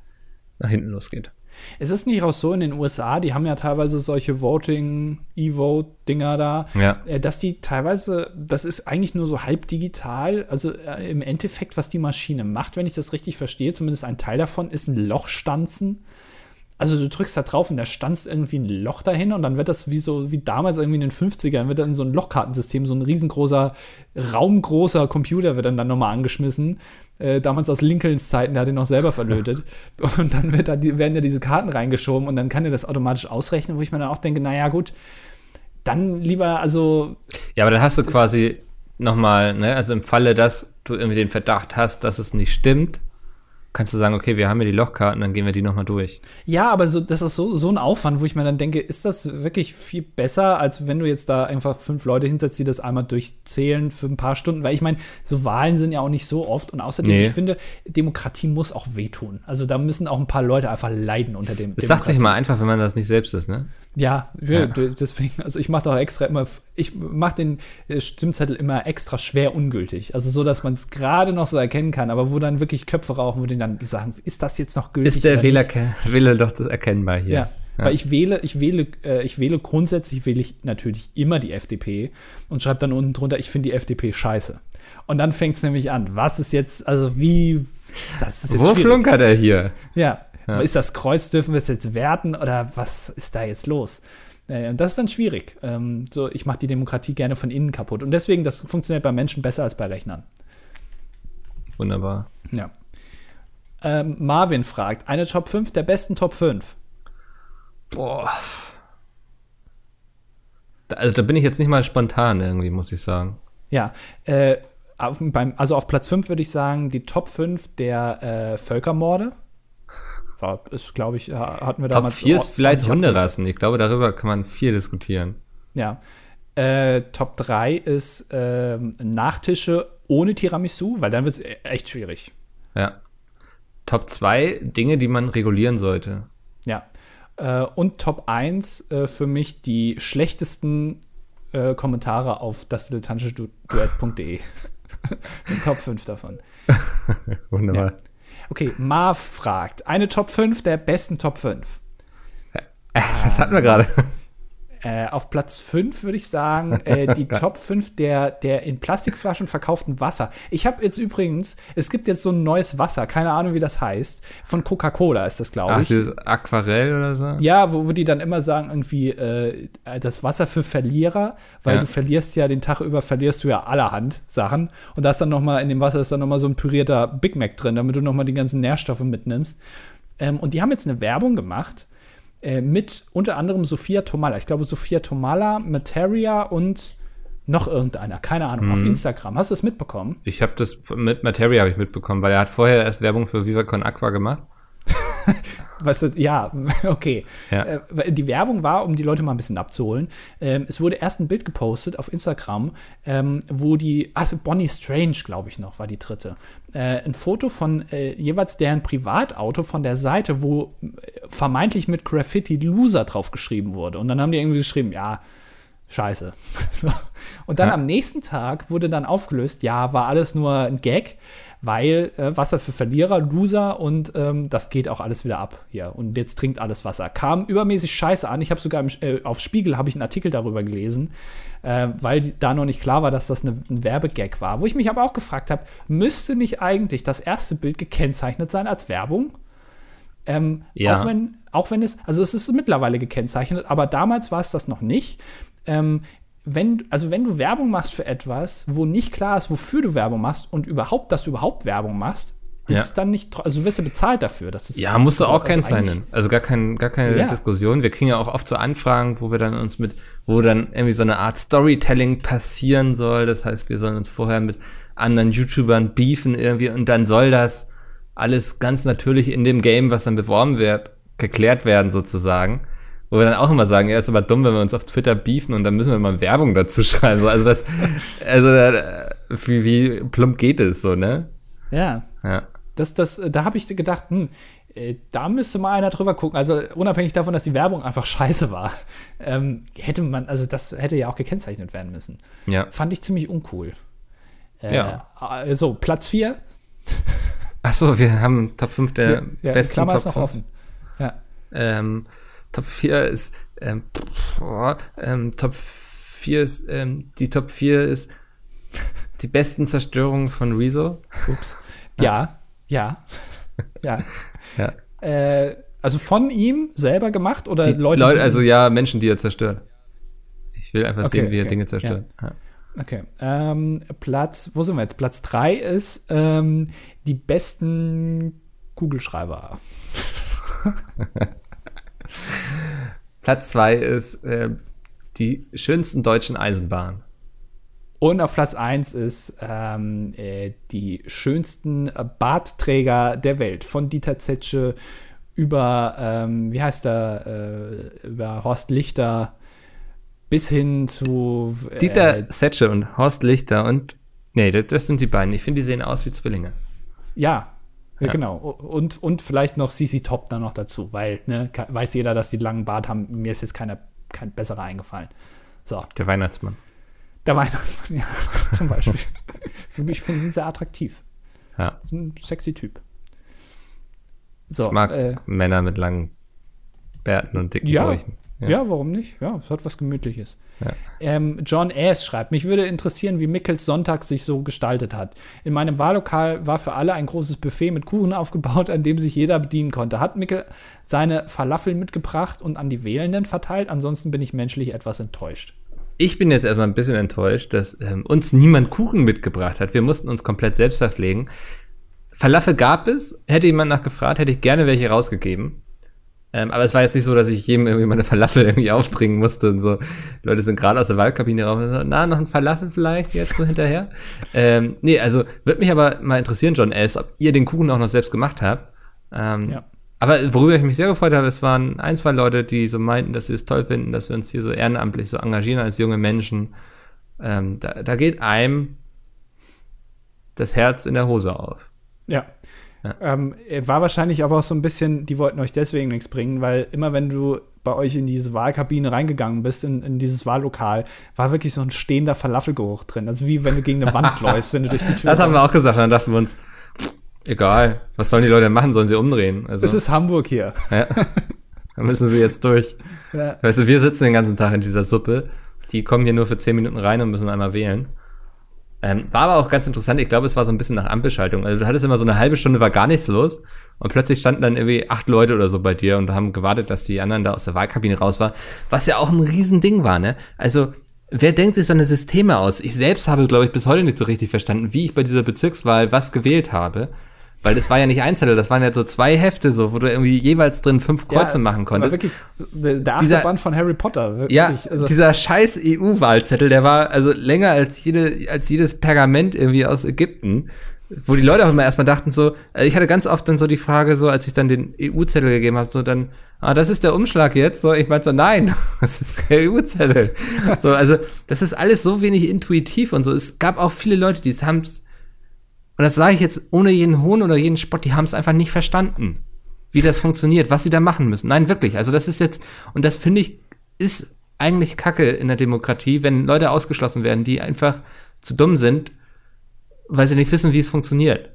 S1: nach hinten losgeht.
S2: Es ist nicht auch so in den USA, die haben ja teilweise solche Voting, E-Vote-Dinger da,
S1: Ja.
S2: äh, dass die teilweise, das ist eigentlich nur so halb digital. Also äh, im Endeffekt, was die Maschine macht, wenn ich das richtig verstehe, zumindest ein Teil davon, ist ein Lochstanzen. Also du drückst da drauf und da stanzt irgendwie ein Loch dahin und dann wird das wie so, wie damals irgendwie in den 50ern, wird dann so ein Lochkartensystem, so ein riesengroßer, raumgroßer Computer wird dann, dann nochmal angeschmissen. Äh, damals aus Lincolns Zeiten, der hat ihn noch selber verlötet. und dann wird da werden da diese Karten reingeschoben und dann kann er das automatisch ausrechnen, wo ich mir dann auch denke, naja gut, dann lieber, also
S1: Ja, aber dann hast du quasi nochmal, ne, also im Falle, dass du irgendwie den Verdacht hast, dass es nicht stimmt, kannst du sagen, okay, wir haben ja die Lochkarten, dann gehen wir die nochmal durch.
S2: Ja, aber so, das ist so, so ein Aufwand, wo ich mir dann denke, ist das wirklich viel besser, als wenn du jetzt da einfach fünf Leute hinsetzt, die das einmal durchzählen für ein paar Stunden? Weil ich meine, so Wahlen sind ja auch nicht so oft und außerdem,
S1: Nee.
S2: ich finde, Demokratie muss auch wehtun. Also da müssen auch ein paar Leute einfach leiden unter dem.
S1: Das sagt sich mal einfach, wenn man das nicht selbst ist, ne?
S2: Ja, ja,
S1: Ja.
S2: deswegen, also ich mache doch extra immer, ich mache den äh, Stimmzettel immer extra schwer ungültig. Also so, dass man es gerade noch so erkennen kann, aber wo dann wirklich Köpfe rauchen, wo die dann sagen, ist das jetzt noch gültig?
S1: Ist der Wähler? Wähler doch das erkennbar hier.
S2: Ja. Weil ich wähle, ich wähle, äh, ich wähle grundsätzlich wähle ich natürlich immer die FDP und schreibe dann unten drunter, ich finde die FDP scheiße. Und dann fängt es nämlich an. Was ist jetzt, also wie, das ist jetzt
S1: Wo
S2: schwierig.
S1: flunkert er hier?
S2: Ja. Ist das Kreuz, dürfen wir es jetzt werten oder was ist da jetzt los? Äh, Und das ist dann schwierig. Ähm, so, ich mache die Demokratie gerne von innen kaputt. Und deswegen, das funktioniert bei Menschen besser als bei Rechnern.
S1: Wunderbar.
S2: Ja. Ähm, Marvin fragt, eine Top 5 der besten Top 5.
S1: Boah. Da, also da bin ich jetzt nicht mal spontan irgendwie, muss ich sagen.
S2: Ja, äh, auf, beim, also auf Platz 5 würde ich sagen, die Top 5 der äh, Völkermorde. War, ist, glaube ich, ha- hatten wir
S1: Top
S2: damals
S1: 4 ist vielleicht Hunderassen. Ich glaube, darüber kann man viel diskutieren.
S2: Ja. Äh, Top 3 ist ähm, Nachtische ohne Tiramisu, weil dann wird es echt schwierig.
S1: Ja. Top 2 Dinge, die man regulieren sollte.
S2: Ja. Äh, und Top 1 äh, für mich die schlechtesten äh, Kommentare auf das dilettantische Du- Duett.de. Top 5 davon.
S1: Wunderbar.
S2: Ja. Okay, Marv fragt, eine Top 5 der besten Top 5.
S1: Äh, das hatten wir gerade.
S2: Äh, auf Platz 5 würde ich sagen, äh, die Top 5 der, der in Plastikflaschen verkauften Wasser. Ich habe jetzt übrigens, es gibt jetzt so ein neues Wasser, keine Ahnung, wie das heißt. Von Coca-Cola ist das, glaube ich. Ach,
S1: dieses Aquarell oder so?
S2: Ja, wo, wo die dann immer sagen, irgendwie, äh, das Wasser für Verlierer, weil ja. du verlierst ja den Tag über, verlierst du ja allerhand Sachen. Und da ist dann noch mal, in dem Wasser ist dann noch mal so ein pürierter Big Mac drin, damit du noch mal die ganzen Nährstoffe mitnimmst. Ähm, und die haben jetzt eine Werbung gemacht äh, mit unter anderem Sophia Tomala. Ich glaube, Sophia Tomala, Materia und noch irgendeiner, keine Ahnung, mhm. auf Instagram. Hast du das mitbekommen?
S1: Ich habe das mit Materia habe ich mitbekommen, weil er hat vorher erst Werbung für Viva Aqua gemacht.
S2: du, ja, okay. Ja. Äh, die Werbung war, um die Leute mal ein bisschen abzuholen. Ähm, es wurde erst ein Bild gepostet auf Instagram, ähm, wo die, also Bonnie Strange, glaube ich noch, war die dritte. Äh, ein Foto von äh, jeweils deren Privatauto von der Seite, wo vermeintlich mit Graffiti Loser drauf geschrieben wurde. Und dann haben die irgendwie geschrieben, ja, scheiße. so. Und dann ja. am nächsten Tag wurde dann aufgelöst, ja, war alles nur ein Gag weil äh, Wasser für Verlierer, Loser und ähm, das geht auch alles wieder ab hier. Und jetzt trinkt alles Wasser. Kam übermäßig scheiße an. Ich habe sogar im, äh, auf Spiegel habe ich einen Artikel darüber gelesen, äh, weil da noch nicht klar war, dass das eine, ein Werbegag war. Wo ich mich aber auch gefragt habe, müsste nicht eigentlich das erste Bild gekennzeichnet sein als Werbung? Ähm, ja. Auch wenn, auch wenn es, also es ist mittlerweile gekennzeichnet, aber damals war es das noch nicht. Ähm, wenn, also wenn du Werbung machst für etwas, wo nicht klar ist, wofür du Werbung machst und überhaupt, dass du überhaupt Werbung machst, ist ja. es dann nicht, also du wirst ja bezahlt dafür. Das ist
S1: ja, musst du auch also kennzeichnen. Also gar, kein, gar keine ja. Diskussion. Wir kriegen ja auch oft so Anfragen, wo wir dann uns mit, wo dann irgendwie so eine Art Storytelling passieren soll. Das heißt, wir sollen uns vorher mit anderen YouTubern beefen irgendwie und dann soll das alles ganz natürlich in dem Game, was dann beworben wird, geklärt werden sozusagen. Wo wir dann auch immer sagen, ja, ist aber dumm, wenn wir uns auf Twitter beefen und dann müssen wir mal Werbung dazu schreiben. Also das, also äh, wie, wie plump geht es so, ne?
S2: Ja. Ja. Das, das, da habe ich gedacht, hm, äh, da müsste mal einer drüber gucken. Also unabhängig davon, dass die Werbung einfach scheiße war, ähm, hätte man, also das hätte ja auch gekennzeichnet werden müssen.
S1: Ja.
S2: Fand ich ziemlich uncool.
S1: Äh, ja.
S2: Äh, so, Platz 4.
S1: Ach so, wir haben Top 5 der ja, ja, besten
S2: Klammer Top ist noch 5. offen.
S1: Ja. Ähm, Top 4 ist, ähm, boah, ähm, Top 4 ist, ähm, die Top 4 ist die besten Zerstörungen von Rezo.
S2: Ups. Ja, ja, ja.
S1: ja.
S2: Äh, also von ihm selber gemacht oder
S1: die Leute? Leute also ja, Menschen, die er zerstört. Ich will einfach okay, sehen, wie okay. er Dinge zerstört. Ja. Ja.
S2: Okay. Ähm, Platz, wo sind wir jetzt? Platz 3 ist ähm, die besten Kugelschreiber.
S1: Platz 2 ist äh, die schönsten deutschen Eisenbahnen.
S2: Und auf Platz 1 ist ähm, äh, die schönsten Bartträger der Welt. Von Dieter Zetsche über, ähm, wie heißt er, äh, über Horst Lichter bis hin zu.
S1: Äh, Dieter Zetsche und Horst Lichter und. Nee, das, das sind die beiden. Ich finde, die sehen aus wie Zwillinge.
S2: Ja, ja. Genau. Und, und vielleicht noch CC Top dann noch dazu, weil ne, weiß jeder, dass die langen Bart haben. Mir ist jetzt keiner, kein besserer eingefallen. So.
S1: Der Weihnachtsmann.
S2: Der Weihnachtsmann, ja, zum Beispiel. Für mich finde ich ihn sehr attraktiv.
S1: Ja.
S2: Ein sexy Typ.
S1: So, ich mag äh, Männer mit langen Bärten und dicken
S2: ja, Bräuchen. Ja. ja, warum nicht? Ja, es hat was Gemütliches. Ja. Ähm, John S. schreibt, mich würde interessieren, wie Mickels Sonntag sich so gestaltet hat. In meinem Wahllokal war für alle ein großes Buffet mit Kuchen aufgebaut, an dem sich jeder bedienen konnte. Hat Mickel seine Falafel mitgebracht und an die Wählenden verteilt? Ansonsten bin ich menschlich etwas enttäuscht.
S1: Ich bin jetzt erstmal ein bisschen enttäuscht, dass ähm, uns niemand Kuchen mitgebracht hat. Wir mussten uns komplett selbst verpflegen. Falafel gab es. Hätte jemand nachgefragt, hätte ich gerne welche rausgegeben. Ähm, aber es war jetzt nicht so, dass ich jedem irgendwie meine Falafel irgendwie aufdringen musste und so. Die Leute sind gerade aus der Wahlkabine raus und so, na, noch ein Falafel vielleicht jetzt so hinterher. ähm, nee, also würde mich aber mal interessieren, John S., ob ihr den Kuchen auch noch selbst gemacht habt. Ähm, ja. Aber worüber ich mich sehr gefreut habe, es waren ein, zwei Leute, die so meinten, dass sie es toll finden, dass wir uns hier so ehrenamtlich so engagieren als junge Menschen. Ähm, da, da geht einem das Herz in der Hose auf.
S2: Ja. Ja. Ähm, war wahrscheinlich aber auch so ein bisschen, die wollten euch deswegen nichts bringen, weil immer wenn du bei euch in diese Wahlkabine reingegangen bist, in, in dieses Wahllokal, war wirklich so ein stehender Falafelgeruch drin. Also wie wenn du gegen eine Wand läufst, wenn du durch die Tür
S1: Das haben wir auch gesagt, dann dachten wir uns, egal, was sollen die Leute machen, sollen sie umdrehen?
S2: Also, es ist Hamburg hier. Ja.
S1: Da müssen sie jetzt durch. Ja. Weißt du, wir sitzen den ganzen Tag in dieser Suppe. Die kommen hier nur für zehn Minuten rein und müssen einmal wählen. Ähm, war aber auch ganz interessant. Ich glaube, es war so ein bisschen nach Ampelschaltung. Also du hattest immer so eine halbe Stunde, war gar nichts los. Und plötzlich standen dann irgendwie acht Leute oder so bei dir und haben gewartet, dass die anderen da aus der Wahlkabine raus waren. Was ja auch ein Riesending war, ne? Also, wer denkt sich so eine Systeme aus? Ich selbst habe, glaube ich, bis heute nicht so richtig verstanden, wie ich bei dieser Bezirkswahl was gewählt habe. Weil das war ja nicht ein Zettel, das waren ja so zwei Hefte, so, wo du irgendwie jeweils drin fünf Kreuze ja, machen konntest.
S2: Wirklich, der dieser, Band von Harry Potter. Wirklich.
S1: Ja, also. dieser scheiß EU-Wahlzettel, der war also länger als, jede, als jedes Pergament irgendwie aus Ägypten. Wo die Leute auch immer erstmal dachten so, also ich hatte ganz oft dann so die Frage so, als ich dann den EU-Zettel gegeben habe, so dann, ah, das ist der Umschlag jetzt. So, ich meinte so, nein, das ist der EU-Zettel. so, also das ist alles so wenig intuitiv und so. Es gab auch viele Leute, die haben es und das sage ich jetzt ohne jeden Hohn oder jeden Spott, die haben es einfach nicht verstanden, wie das funktioniert, was sie da machen müssen. Nein, wirklich. Also das ist jetzt, und das finde ich, ist eigentlich Kacke in der Demokratie, wenn Leute ausgeschlossen werden, die einfach zu dumm sind, weil sie nicht wissen, wie es funktioniert.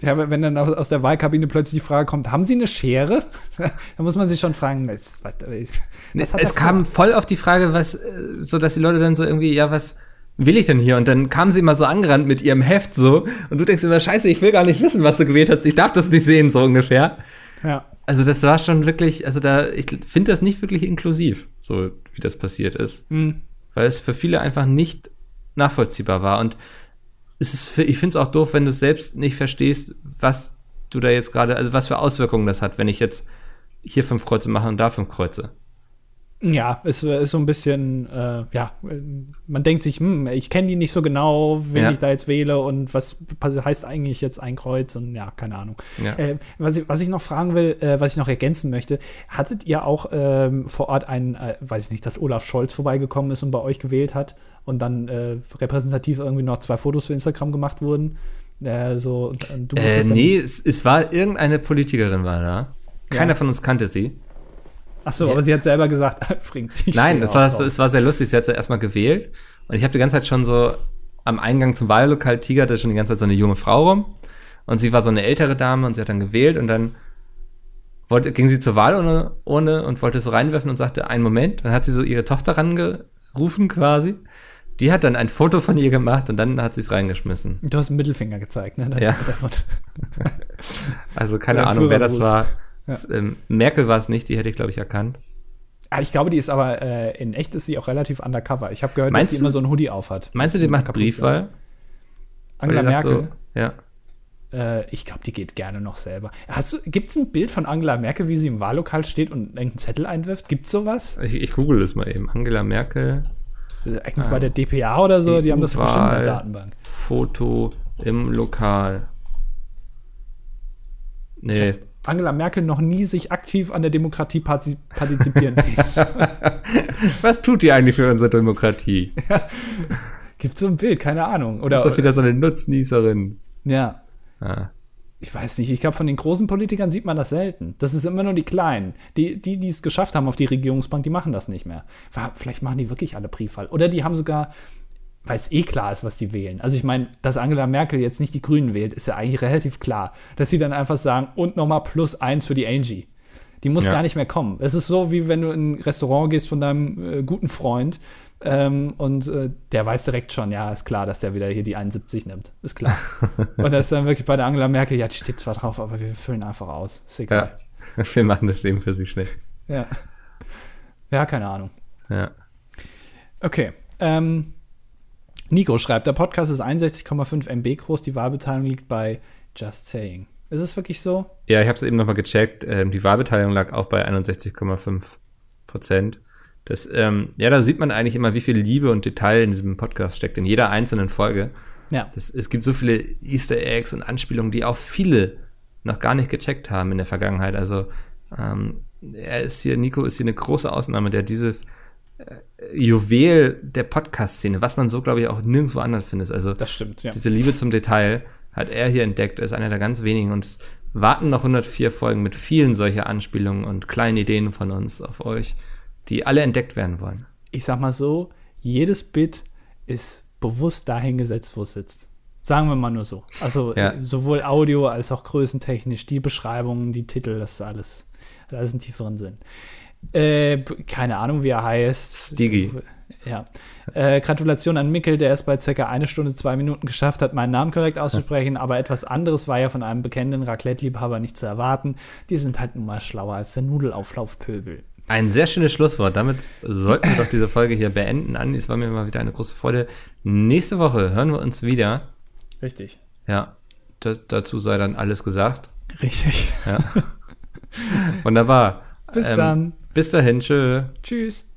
S2: Ja, wenn dann aus der Wahlkabine plötzlich die Frage kommt, haben Sie eine Schere? da muss man sich schon fragen, was, was,
S1: was Es kam voll auf die Frage, was, äh, so dass die Leute dann so irgendwie, ja, was, will ich denn hier? Und dann kam sie immer so angerannt mit ihrem Heft so und du denkst immer, scheiße, ich will gar nicht wissen, was du gewählt hast, ich darf das nicht sehen, so ungefähr. Ja. Also das war schon wirklich, also da, ich finde das nicht wirklich inklusiv, so wie das passiert ist. Mhm. Weil es für viele einfach nicht nachvollziehbar war. Und es ist für, ich finde es auch doof, wenn du selbst nicht verstehst, was du da jetzt gerade, also was für Auswirkungen das hat, wenn ich jetzt hier fünf Kreuze mache und da fünf Kreuze.
S2: Ja, ist, ist so ein bisschen, äh, ja, man denkt sich, hm, ich kenne die nicht so genau, wen ja. ich da jetzt wähle und was heißt eigentlich jetzt ein Kreuz und ja, keine Ahnung. Ja. Äh, was, ich, was ich noch fragen will, äh, was ich noch ergänzen möchte, hattet ihr auch ähm, vor Ort einen, äh, weiß ich nicht, dass Olaf Scholz vorbeigekommen ist und bei euch gewählt hat und dann äh, repräsentativ irgendwie noch zwei Fotos für Instagram gemacht wurden? Äh, so,
S1: du äh, nee, es, es war irgendeine Politikerin war da. Keiner ja. von uns kannte sie.
S2: Ach so, ja. aber sie hat selber gesagt,
S1: bringt sie. Nein, es war, es war sehr lustig. Sie hat ja erstmal gewählt. Und ich habe die ganze Zeit schon so am Eingang zum Wahllokal tigerte schon die ganze Zeit so eine junge Frau rum. Und sie war so eine ältere Dame und sie hat dann gewählt und dann wollte, ging sie zur Wahl ohne, ohne und wollte so reinwerfen und sagte, einen Moment. Dann hat sie so ihre Tochter rangerufen quasi. Die hat dann ein Foto von ihr gemacht und dann hat sie es reingeschmissen.
S2: Du hast einen Mittelfinger gezeigt, ne?
S1: ja. also keine Ahnung, wer das war. Ja. ähm, Merkel war es nicht, die hätte ich, glaube ich, erkannt.
S2: Ah, ich glaube, die ist aber, äh, in echt ist sie auch relativ undercover. Ich habe gehört, meinst dass sie immer so ein Hoodie aufhat.
S1: Meinst du, die macht Briefwahl?
S2: Angela Merkel?
S1: So, ja.
S2: Äh, ich glaube, die geht gerne noch selber. Gibt es ein Bild von Angela Merkel, wie sie im Wahllokal steht und einen Zettel einwirft? Gibt es sowas?
S1: Ich, ich google das mal eben. Angela Merkel.
S2: Also eigentlich ah, bei der DPA oder so, die, die haben das bestimmt in der Datenbank.
S1: Foto im Lokal.
S2: Nee. Angela Merkel noch nie sich aktiv an der Demokratie partizipieren sehen.
S1: Was tut die eigentlich für unsere Demokratie? Ja.
S2: Gibt so ein Bild, keine Ahnung. Oder
S1: ist doch wieder so eine Nutznießerin.
S2: Ja. Ah. Ich weiß nicht, ich glaube, von den großen Politikern sieht man das selten. Das ist immer nur die Kleinen. Die, die, die es geschafft haben auf die Regierungsbank, die machen das nicht mehr. Vielleicht machen die wirklich alle Briefwahl. Oder die haben sogar weil es eh klar ist, was die wählen. Also ich meine, dass Angela Merkel jetzt nicht die Grünen wählt, ist ja eigentlich relativ klar. Dass sie dann einfach sagen, und nochmal plus eins für die Angie. Die muss ja. gar nicht mehr kommen. Es ist so, wie wenn du in ein Restaurant gehst von deinem äh, guten Freund ähm, und äh, der weiß direkt schon, ja, ist klar, dass der wieder hier die 71 nimmt. Ist klar. und das ist dann wirklich bei der Angela Merkel, ja, die steht zwar drauf, aber wir füllen einfach aus. Ist egal.
S1: Ja, wir machen das Leben für sie schnell.
S2: Ja. Ja, keine Ahnung.
S1: Ja.
S2: Okay. Ähm, Nico schreibt, der Podcast ist 61,5 MB groß, die Wahlbeteiligung liegt bei Just Saying. Ist es wirklich so?
S1: Ja, ich habe es eben nochmal gecheckt. Ähm, die Wahlbeteiligung lag auch bei 61,5 Prozent. Das, ähm, ja, da sieht man eigentlich immer, wie viel Liebe und Detail in diesem Podcast steckt, in jeder einzelnen Folge. Ja. Das, es gibt so viele Easter Eggs und Anspielungen, die auch viele noch gar nicht gecheckt haben in der Vergangenheit. Also ähm, er ist hier, Nico ist hier eine große Ausnahme, der dieses Juwel der Podcast-Szene, was man so, glaube ich, auch nirgendwo anders findet. Also
S2: das stimmt, ja.
S1: diese Liebe zum Detail, hat er hier entdeckt. Er ist einer der ganz wenigen und es warten noch 104 Folgen mit vielen solcher Anspielungen und kleinen Ideen von uns auf euch, die alle entdeckt werden wollen.
S2: Ich sag mal so, jedes Bit ist bewusst dahin gesetzt, wo es sitzt. Sagen wir mal nur so. Also
S1: Ja.
S2: sowohl Audio als auch größentechnisch, die Beschreibungen, die Titel, das ist alles, das ist einen tieferen Sinn. Äh, keine Ahnung, wie er heißt.
S1: Stiggy.
S2: Ja. Äh, Gratulation an Mikkel, der es bei circa eine Stunde, zwei Minuten geschafft hat, meinen Namen korrekt auszusprechen, aber etwas anderes war ja von einem bekennenden Raclette-Liebhaber nicht zu erwarten. Die sind halt nun mal schlauer als der Nudelauflaufpöbel.
S1: Ein sehr schönes Schlusswort. Damit sollten wir doch diese Folge hier beenden. Andi, es war mir mal wieder eine große Freude. Nächste Woche hören wir uns wieder.
S2: Richtig.
S1: Ja, dazu sei dann alles gesagt.
S2: Richtig.
S1: Ja. Wunderbar.
S2: Bis
S1: Ähm,
S2: dann.
S1: Bis dahin, tschö.
S2: Tschüss.